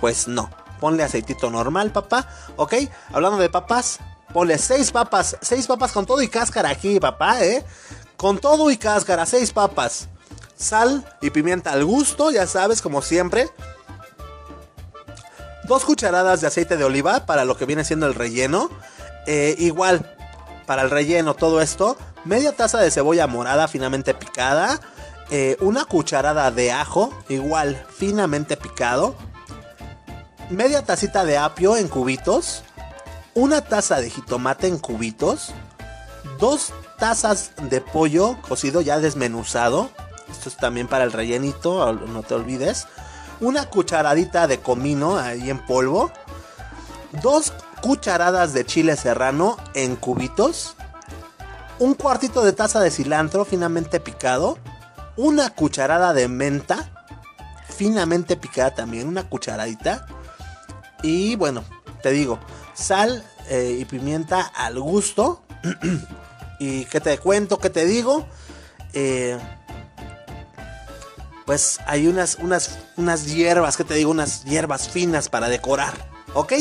pues no. Ponle aceitito normal, papá. ¿Ok? Hablando de papas, Ponle seis papas, seis papas con todo y cáscara aquí, papá, ¿eh? Con todo y cáscara, seis papas. Sal y pimienta al gusto, ya sabes, como siempre. Dos cucharadas de aceite de oliva para lo que viene siendo el relleno. Eh, igual, para el relleno, todo esto. Media taza de cebolla morada finamente picada. Eh, una cucharada de ajo, igual finamente picado. Media tacita de apio en cubitos una taza de jitomate en cubitos, dos tazas de pollo cocido ya desmenuzado, esto es también para el rellenito, no te olvides, una cucharadita de comino ahí en polvo, dos cucharadas de chile serrano en cubitos, un cuartito de taza de cilantro finamente picado, una cucharada de menta finamente picada también, una cucharadita, y bueno, te digo, sal eh, y pimienta al gusto. y que te cuento, que te digo. Eh, pues hay unas, unas, unas hierbas, que te digo, unas hierbas finas para decorar. ¿Ok?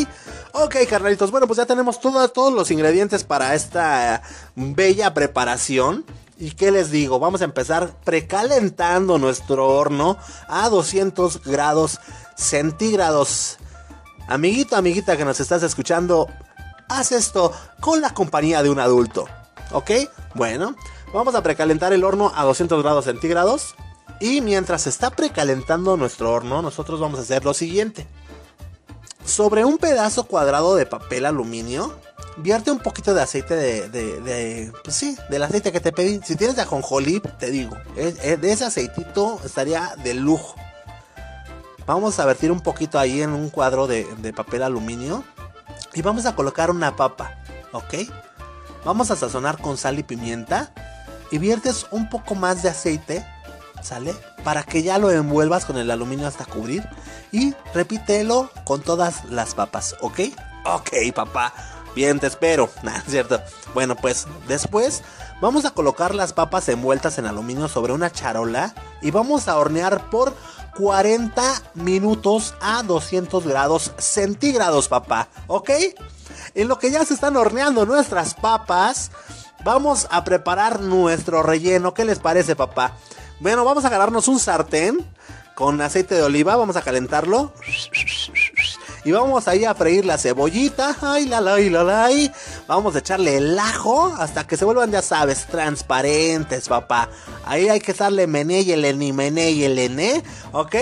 Ok, carnalitos. Bueno, pues ya tenemos todos los ingredientes para esta bella preparación. ¿Y qué les digo? Vamos a empezar precalentando nuestro horno a 200 grados centígrados. Amiguito, amiguita que nos estás escuchando, haz esto con la compañía de un adulto. ¿Ok? Bueno, vamos a precalentar el horno a 200 grados centígrados. Y mientras está precalentando nuestro horno, nosotros vamos a hacer lo siguiente. Sobre un pedazo cuadrado de papel aluminio, vierte un poquito de aceite de, de, pues sí, del aceite que te pedí. Si tienes de ajonjolí, te digo, de ese aceitito estaría de lujo. Vamos a vertir un poquito ahí en un cuadro de, papel aluminio. Y vamos a colocar una papa, ¿ok? Vamos a sazonar con sal y pimienta. Y viertes un poco más de aceite, ¿sale? Para que ya lo envuelvas con el aluminio hasta cubrir. Y repítelo con todas las papas, ¿ok? Ok, papá. Bien, te espero. Nah, cierto. Bueno, pues después vamos a colocar las papas envueltas en aluminio sobre una charola. Y vamos a hornear por 40 minutos a 200 grados centígrados, papá. ¿Ok? En lo que ya se están horneando nuestras papas, vamos a preparar nuestro relleno. ¿Qué les parece, papá? Bueno, vamos a agarrarnos un sartén con aceite de oliva. Vamos a calentarlo. Y vamos ahí a freír la cebollita. Ay, la, la, la, la. Vamos a echarle el ajo hasta que se vuelvan, ya sabes, transparentes, papá. Ahí hay que darle meneyele ni meneyele, ¿eh? ¿Ok?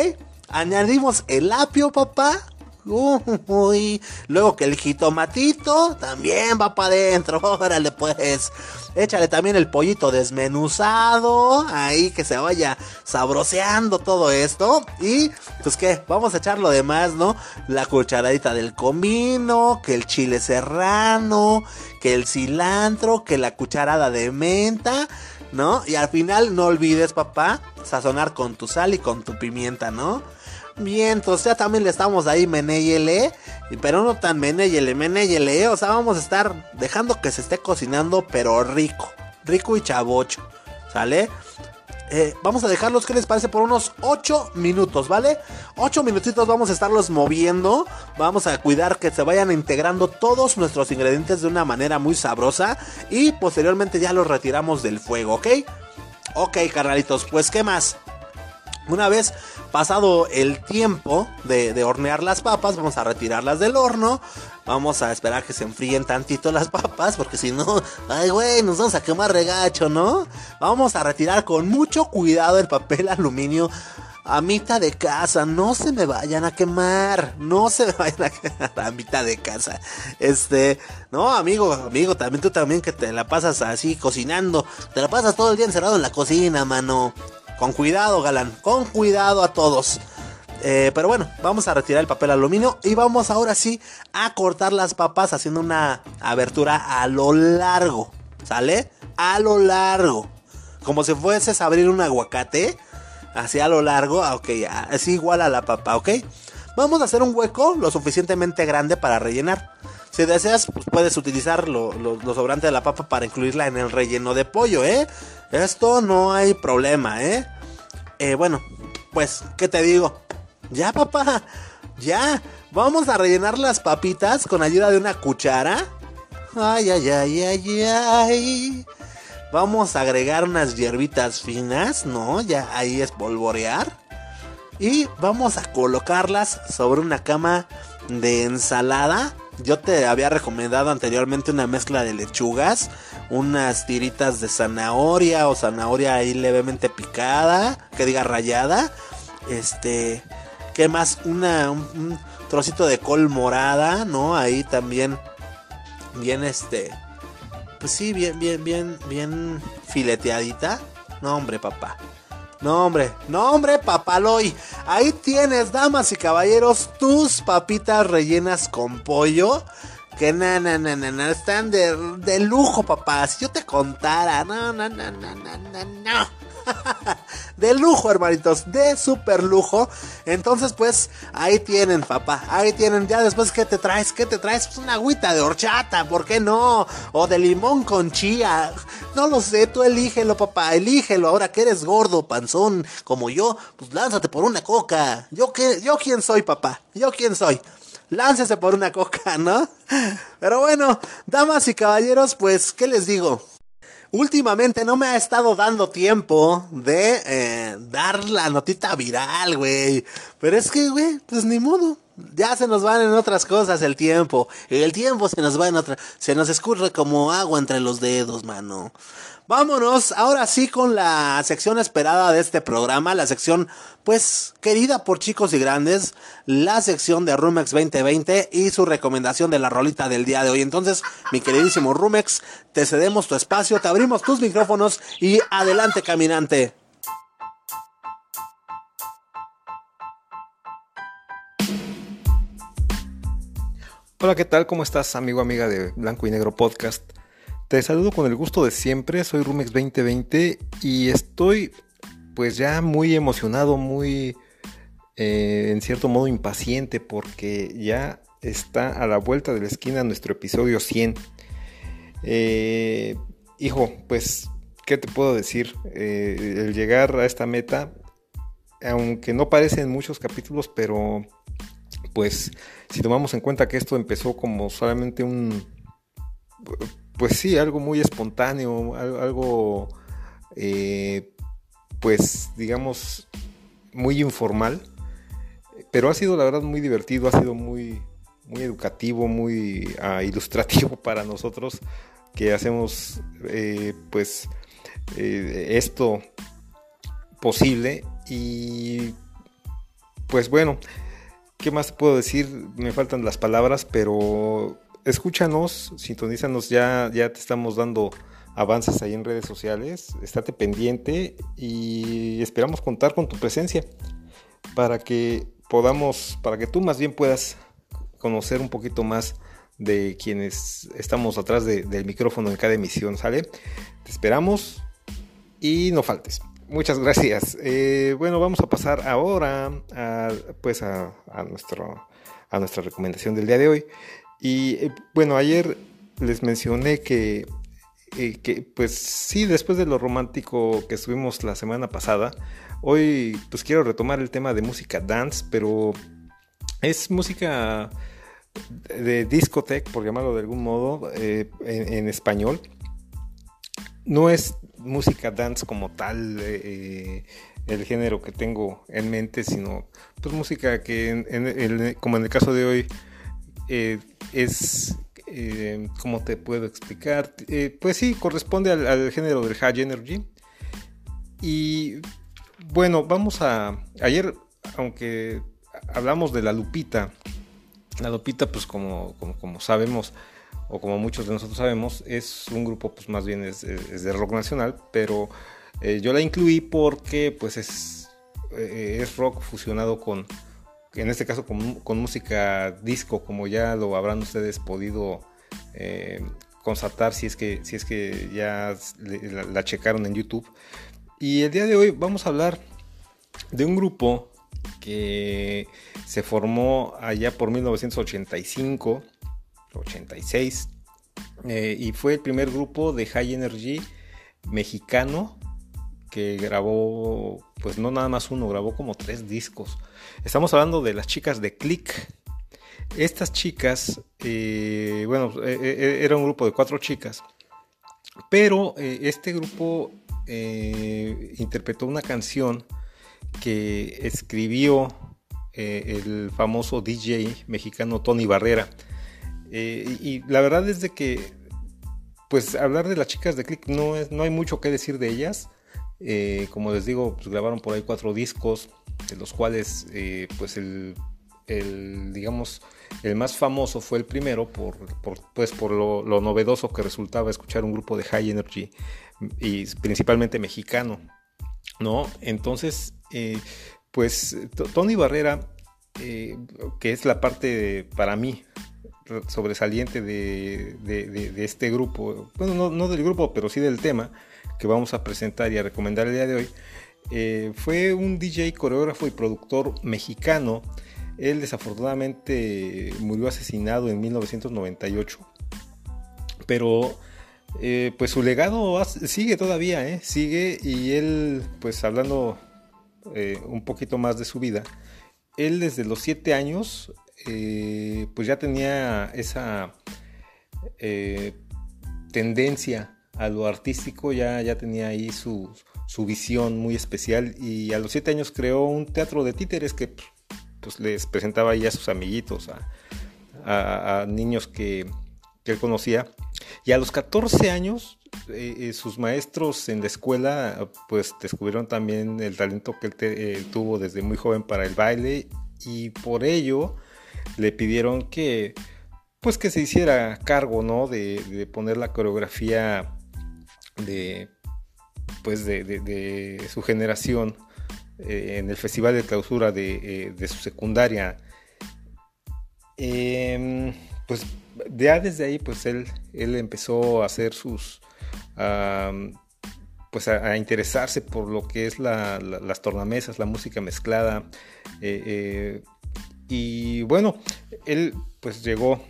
Añadimos el apio, papá. Uy, luego que el jitomatito también va para adentro. Órale, pues. Échale también el pollito desmenuzado. Ahí que se vaya sabroseando todo esto. Y pues que vamos a echar lo demás, ¿no? La cucharadita del comino, que el chile serrano, que el cilantro, que la cucharada de menta. ¿No? Y al final no olvides, papá, sazonar con tu sal y con tu pimienta, ¿no? Bien, entonces ya también le estamos ahí meneyele, pero no tan meneyele, meneyele, o sea, vamos a estar dejando que se esté cocinando, pero rico, rico y chavocho, ¿sale? Eh, vamos a dejarlos, ¿qué les parece? Por unos 8 minutos, ¿vale? 8 minutitos vamos a estarlos moviendo. Vamos a cuidar que se vayan integrando todos nuestros ingredientes de una manera muy sabrosa. Y posteriormente ya los retiramos del fuego, ¿ok? Ok, carnalitos, pues ¿qué más? Una vez pasado el tiempo de, hornear las papas, vamos a retirarlas del horno. Vamos a esperar que se enfríen tantito las papas, porque si no, ay güey, nos vamos a quemar regacho, ¿no? Vamos a retirar con mucho cuidado el papel aluminio a mitad de casa, no se me vayan a quemar, no se me vayan a quemar a mitad de casa. Este, no, amigo, amigo, también tú también que te la pasas así cocinando, te la pasas todo el día encerrado en la cocina, mano. Con cuidado, galán, con cuidado a todos. Eh, pero bueno, vamos a retirar el papel aluminio y vamos ahora sí a cortar las papas haciendo una abertura a lo largo. ¿Sale? A lo largo. Como si fueses a abrir un aguacate. Así a lo largo. Ah, ok, es igual a la papa, ¿ok? Vamos a hacer un hueco lo suficientemente grande para rellenar. Si deseas, pues puedes utilizar lo, lo, sobrante de la papa para incluirla en el relleno de pollo, ¿eh? Esto no hay problema, ¿eh? Eh, bueno, pues, ¿qué te digo? Ya, papá, ya. Vamos a rellenar las papitas con ayuda de una cuchara. Ay, ay, ay, ay, ay. Vamos a agregar unas hierbitas finas, ¿no? Ya ahí es polvorear. Y vamos a colocarlas sobre una cama de ensalada. Yo te había recomendado anteriormente una mezcla de lechugas, unas tiritas de zanahoria o zanahoria ahí levemente picada, que diga rayada. Este, ¿qué más? Una, un, un trocito de col morada, ¿no? Ahí también, bien este, pues sí, bien, bien, bien, bien fileteadita. No, hombre, papá. No, hombre, no, hombre, papaloy. Ahí tienes, damas y caballeros, tus papitas rellenas con pollo. Que na, na, na, na, na están de, de, lujo, papá. Si yo te contara, no, no, no, no, no, no. de lujo, hermanitos, de super lujo. Entonces, pues, ahí tienen, papá. Ahí tienen. Ya después, ¿qué te traes? ¿Qué te traes? Pues una agüita de horchata, ¿por qué no? O de limón con chía. No lo sé, tú elígelo, papá. Elígelo. Ahora que eres gordo, panzón, como yo, pues lánzate por una coca. ¿Yo, qué, yo quién soy, papá? ¿Yo quién soy? Láncese por una coca, ¿no? Pero bueno, damas y caballeros, pues, ¿qué les digo? Últimamente no me ha estado dando tiempo de eh, dar la notita viral, güey. Pero es que, güey, pues ni modo. Ya se nos van en otras cosas el tiempo. El tiempo se nos va en otra. Se nos escurre como agua entre los dedos, mano. Vámonos ahora sí con la sección esperada de este programa, la sección pues querida por chicos y grandes, la sección de Rumex 2020 y su recomendación de la rolita del día de hoy. Entonces, mi queridísimo Rumex, te cedemos tu espacio, te abrimos tus micrófonos y adelante caminante. Hola, ¿qué tal? ¿Cómo estás, amigo, amiga de Blanco y Negro Podcast? Te saludo con el gusto de siempre, soy Rumex 2020 y estoy pues ya muy emocionado, muy eh, en cierto modo impaciente porque ya está a la vuelta de la esquina nuestro episodio 100. Eh, hijo, pues, ¿qué te puedo decir? Eh, el llegar a esta meta, aunque no parecen muchos capítulos, pero pues si tomamos en cuenta que esto empezó como solamente un pues sí, algo muy espontáneo, algo, eh, pues digamos, muy informal, pero ha sido la verdad muy divertido, ha sido muy, muy educativo, muy uh, ilustrativo para nosotros que hacemos eh, pues eh, esto posible y pues bueno, ¿qué más puedo decir? Me faltan las palabras, pero escúchanos, sintonízanos, ya, ya te estamos dando avances ahí en redes sociales, estate pendiente y esperamos contar con tu presencia para que podamos, para que tú más bien puedas conocer un poquito más de quienes estamos atrás de, del micrófono en cada emisión, ¿sale? Te esperamos y no faltes. Muchas gracias. Eh, bueno, vamos a pasar ahora a, pues a, nuestro, a nuestra recomendación del día de hoy. Y eh, bueno, ayer les mencioné que, eh, que, pues sí, después de lo romántico que estuvimos la semana pasada, hoy pues quiero retomar el tema de música dance, pero es música de discoteca, por llamarlo de algún modo, en, español. No es música dance como tal, eh, el género que tengo en mente, sino pues música que, como en el caso de hoy, eh, es, eh, ¿cómo te puedo explicar? Eh, pues sí, corresponde al, género del High Energy. Y bueno, vamos a... Ayer, aunque hablamos de la Lupita, la Lupita pues como, como, sabemos, o como muchos de nosotros sabemos, es un grupo pues más bien es, de rock nacional, pero yo la incluí porque pues es, es rock fusionado con en este caso con, música disco, como ya lo habrán ustedes podido eh, constatar si es que, si es que ya la, checaron en YouTube. Y el día de hoy vamos a hablar de un grupo que se formó allá por 1985, 86, eh, y fue el primer grupo de High Energy mexicano que grabó, pues no nada más uno, grabó como tres discos. Estamos hablando de las chicas de Click. Estas chicas, eh, bueno, eh, era un grupo de cuatro chicas, pero este grupo interpretó una canción que escribió el famoso DJ mexicano Tony Barrera. Y la verdad es de que, pues hablar de las chicas de Click no, es, no hay mucho que decir de ellas. Eh, como les digo, pues grabaron por ahí cuatro discos, de los cuales, eh, pues el, digamos, el más famoso fue el primero, por, pues por lo, novedoso que resultaba escuchar un grupo de High Energy y principalmente mexicano, ¿no? Entonces, eh, pues Tony Barrera, que es la parte para mí sobresaliente de, este grupo, bueno, no, del grupo, pero sí del tema, que vamos a presentar y a recomendar el día de hoy, eh, fue un DJ, coreógrafo y productor mexicano. Él desafortunadamente murió asesinado en 1998. Pero eh, pues su legado sigue todavía, ¿eh? sigue y él pues hablando un poquito más de su vida, él desde los 7 años pues ya tenía esa tendencia a lo artístico ya, ya tenía ahí su, visión muy especial y a los siete años creó un teatro de títeres que pues, les presentaba ahí a sus amiguitos, a, niños que, él conocía. Y a los 14 años eh, eh, sus maestros en la escuela pues descubrieron también el talento que él eh, tuvo desde muy joven para el baile y por ello le pidieron que pues que se hiciera cargo ¿no? de, de poner la coreografía de, pues de, su generación eh, en el festival de clausura de, eh, su secundaria. Em, pues ya desde ahí pues él, él empezó a hacer sus... pues a, interesarse por lo que es las tornamesas, la música mezclada. Eh, y bueno, él pues llegó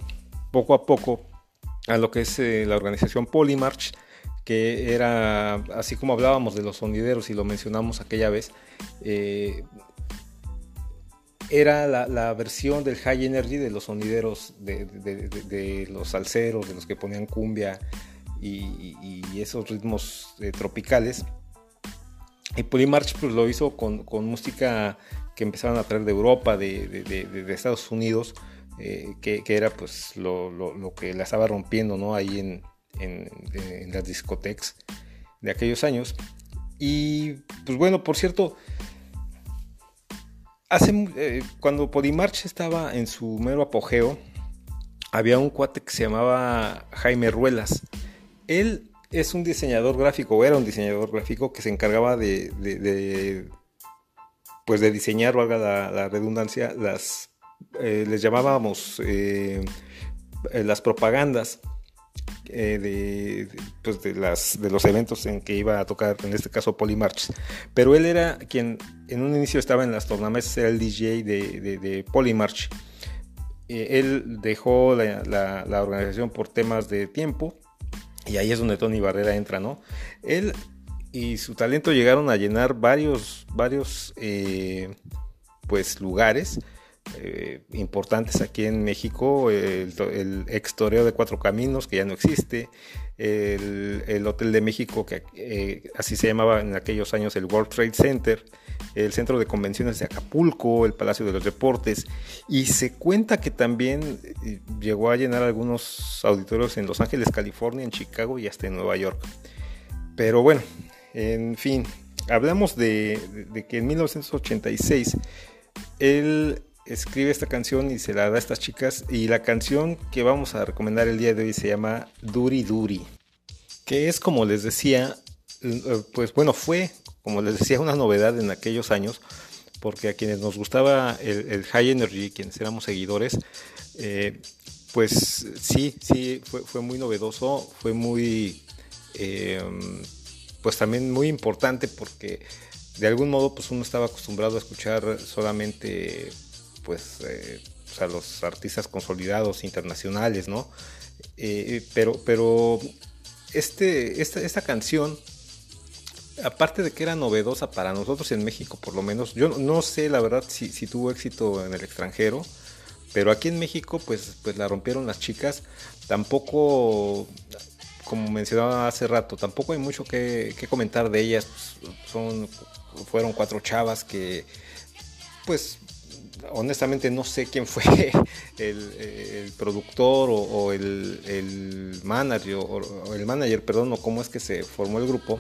poco a poco a lo que es la organización Polymarch, que era, así como hablábamos de los sonideros y lo mencionamos aquella vez, eh, era la, versión del high energy de los sonideros, de, los salseros, de los que ponían cumbia y, esos ritmos eh, tropicales. Y Polymarch pues, lo hizo con, música que empezaron a traer de Europa, de, Estados Unidos, eh, que, era pues lo, lo, que la estaba rompiendo ¿no? ahí en, en, las discotecas de aquellos años. Y pues bueno, por cierto, hace, eh, cuando Podimarch estaba en su mero apogeo, había un cuate que se llamaba Jaime Ruelas. Él es un diseñador gráfico, o era un diseñador gráfico que se encargaba de, pues de diseñar, valga la, redundancia, las, eh, les llamábamos eh, las propagandas eh, pues de, de los eventos en que iba a tocar, en este caso Polymarch. Pero él era quien en un inicio estaba en las tornamesas, era el DJ de, de, Polymarch. Eh, él dejó la, la, organización por temas de tiempo y ahí es donde Tony Barrera entra, ¿no? Él y su talento llegaron a llenar varios, varios eh, pues lugares eh, importantes aquí en México, el, ex Toreo de Cuatro Caminos, que ya no existe, el, Hotel de México, que eh, así se llamaba en aquellos años el World Trade Center, el Centro de Convenciones de Acapulco, el Palacio de los Deportes, y se cuenta que también eh, llegó a llenar algunos auditorios en Los Ángeles, California, en Chicago y hasta en Nueva York. Pero bueno, en fin, hablamos de, que en 1986 él escribe esta canción y se la da a estas chicas. Y la canción que vamos a recomendar el día de hoy se llama Duri Duri. Que es como les decía, eh, pues bueno, fue como les decía una novedad en aquellos años. Porque a quienes nos gustaba el, High Energy, quienes éramos seguidores, eh, pues sí, sí, fue, muy novedoso, fue muy, eh, pues también muy importante porque de algún modo pues uno estaba acostumbrado a escuchar solamente pues, eh, pues, a los artistas consolidados internacionales, ¿no? Eh, pero, pero este, esta, esta canción, aparte de que era novedosa para nosotros en México, por lo menos, yo no sé la verdad si, si tuvo éxito en el extranjero, pero aquí en México, pues, pues la rompieron las chicas. Tampoco, como mencionaba hace rato, tampoco hay mucho que, que comentar de ellas. Son, fueron cuatro chavas que, pues, honestamente no sé quién fue el, productor o, el, manager, o, el manager, perdón, o cómo es que se formó el grupo,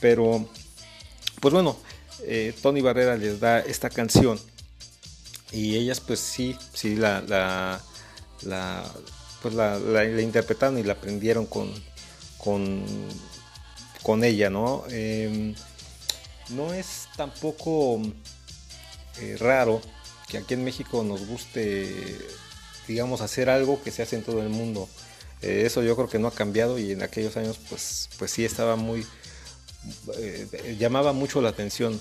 pero pues bueno, eh, Tony Barrera les da esta canción y ellas pues sí, sí la, la, la pues la, interpretaron y la aprendieron con, con, con ella, ¿no? Em, no es tampoco eh, raro que aquí en México nos guste, digamos, hacer algo que se hace en todo el mundo. Eh, eso yo creo que no ha cambiado y en aquellos años pues, pues sí estaba muy, eh, llamaba mucho la atención.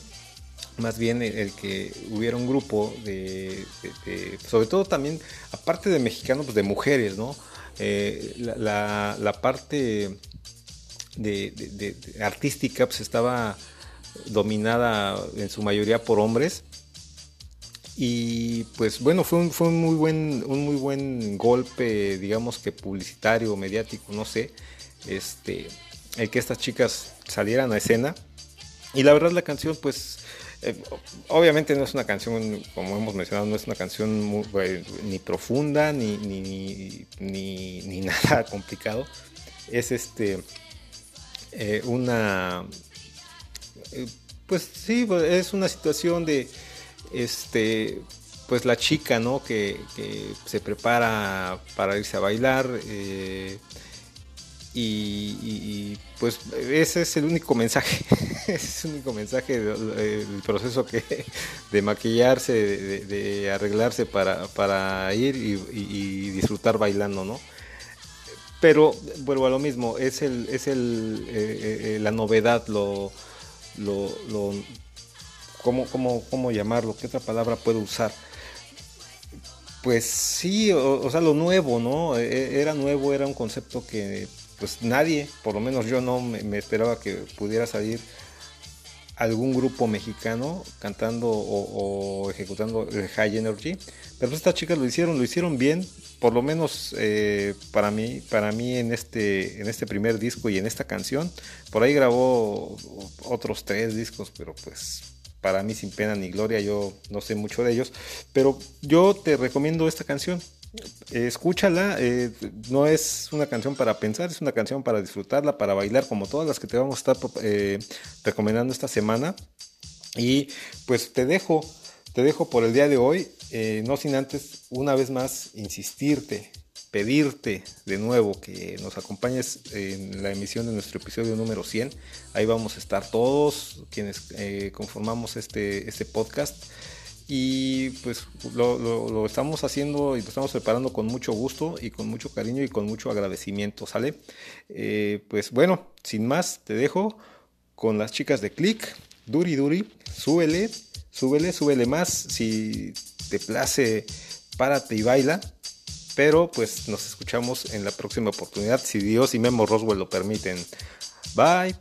Más bien el, que hubiera un grupo de, sobre todo también, aparte de mexicanos, pues de mujeres, ¿no? Eh, la, parte de, artística pues estaba dominada en su mayoría por hombres y pues bueno, fue un, fue un muy buen, un muy buen golpe, digamos que publicitario, mediático, no sé, este, el que estas chicas salieran a escena. Y la verdad la canción, pues, eh, obviamente no es una canción, como hemos mencionado, no es una canción eh, ni profunda, ni, ni, ni, nada complicado. Es este, eh, una, pues sí, es una situación de este, pues la chica, ¿no? Que, se prepara para irse a bailar. Eh, y, pues ese es el único mensaje, es el único mensaje del, proceso que de maquillarse, de, arreglarse para, ir y, disfrutar bailando, ¿no? Pero vuelvo a lo mismo, es el, es el, eh, eh, la novedad, lo, lo, ¿Cómo, cómo, llamarlo? ¿Qué otra palabra puedo usar? Pues sí, o, sea, lo nuevo, ¿no? E, e, era nuevo, era un concepto que pues nadie, por lo menos yo no me, esperaba que pudiera salir algún grupo mexicano cantando o, ejecutando el High Energy. Pero pues estas chicas lo hicieron, lo hicieron bien, por lo menos eh, para mí, para mí en este, en este primer disco y en esta canción. Por ahí grabó otros tres discos, pero pues para mí sin pena ni gloria, yo no sé mucho de ellos, pero yo te recomiendo esta canción. escúchala, eh, no es una canción para pensar, es una canción para disfrutarla, para bailar, como todas las que te vamos a estar eh, recomendando esta semana. Y pues te dejo, te dejo por el día de hoy, eh, no sin antes una vez más insistirte, pedirte de nuevo que nos acompañes en la emisión de nuestro episodio número 100. Ahí vamos a estar todos quienes eh, conformamos este, este podcast. Y pues lo, estamos haciendo y lo estamos preparando con mucho gusto y con mucho cariño y con mucho agradecimiento, ¿sale? Eh, pues bueno, sin más, te dejo con las chicas de Click, Duri Duri, súbele, súbele, súbele más. Si te place, párate y baila. Pero pues nos escuchamos en la próxima oportunidad, si Dios y Memo Roswell lo permiten. Bye.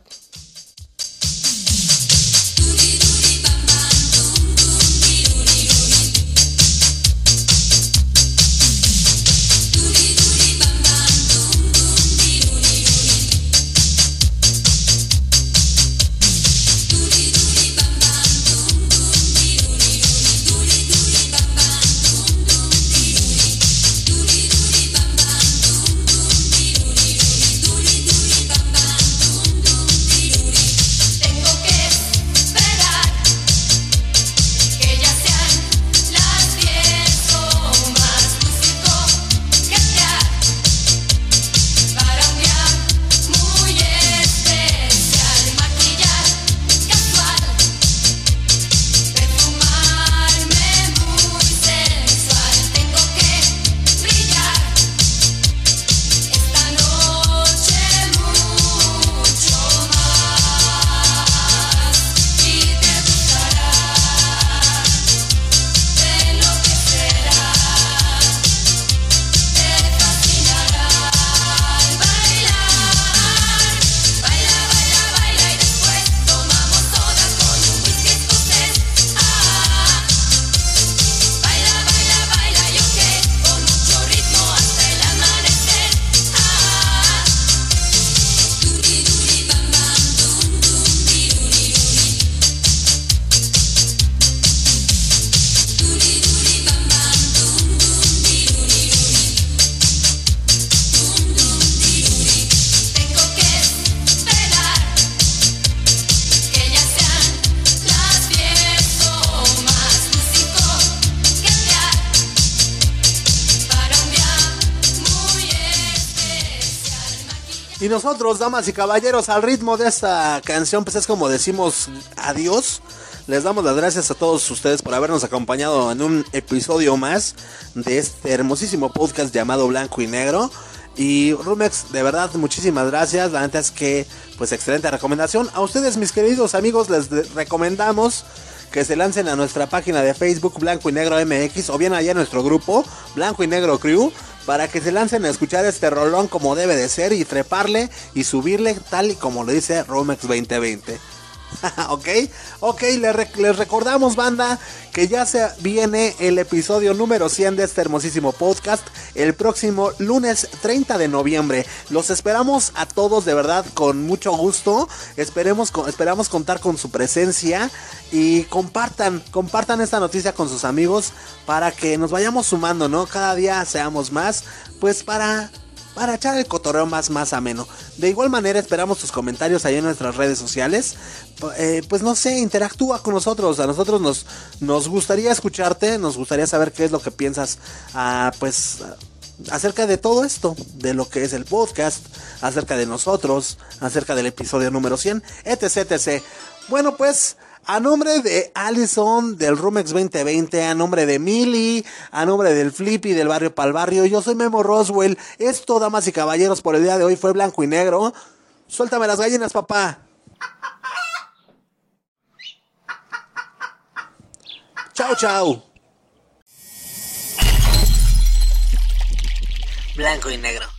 Y nosotros, damas y caballeros, al ritmo de esta canción, pues es como decimos adiós. Les damos las gracias a todos ustedes por habernos acompañado en un episodio más de este hermosísimo podcast llamado Blanco y Negro. Y Rumex, de verdad, muchísimas gracias. La que, pues, excelente recomendación. A ustedes, mis queridos amigos, les recomendamos que se lancen a nuestra página de Facebook Blanco y Negro MX o bien allá en nuestro grupo Blanco y Negro Crew para que se lancen a escuchar este rolón como debe de ser y treparle y subirle tal y como lo dice Romex 2020. ok, ok, les, rec- les recordamos banda que ya se viene el episodio número 100 de este hermosísimo podcast el próximo lunes 30 de noviembre. Los esperamos a todos de verdad con mucho gusto. Esperemos, esperamos contar con su presencia y compartan, compartan esta noticia con sus amigos para que nos vayamos sumando, ¿no? Cada día seamos más, pues para para echar el cotorreo más, más ameno. De igual manera esperamos tus comentarios ahí en nuestras redes sociales. Eh, pues no sé, interactúa con nosotros. A nosotros nos, nos gustaría escucharte, nos gustaría saber qué es lo que piensas, ah, pues acerca de todo esto, de lo que es el podcast, acerca de nosotros, acerca del episodio número 100, etc, etc. Bueno, pues a nombre de Allison del Rumex 2020, a nombre de Mili, a nombre del Flippy del barrio Pal Barrio, yo soy Memo Roswell. Esto, damas y caballeros, por el día de hoy fue blanco y negro. Suéltame las gallinas, papá. Chao, chao. Blanco y negro.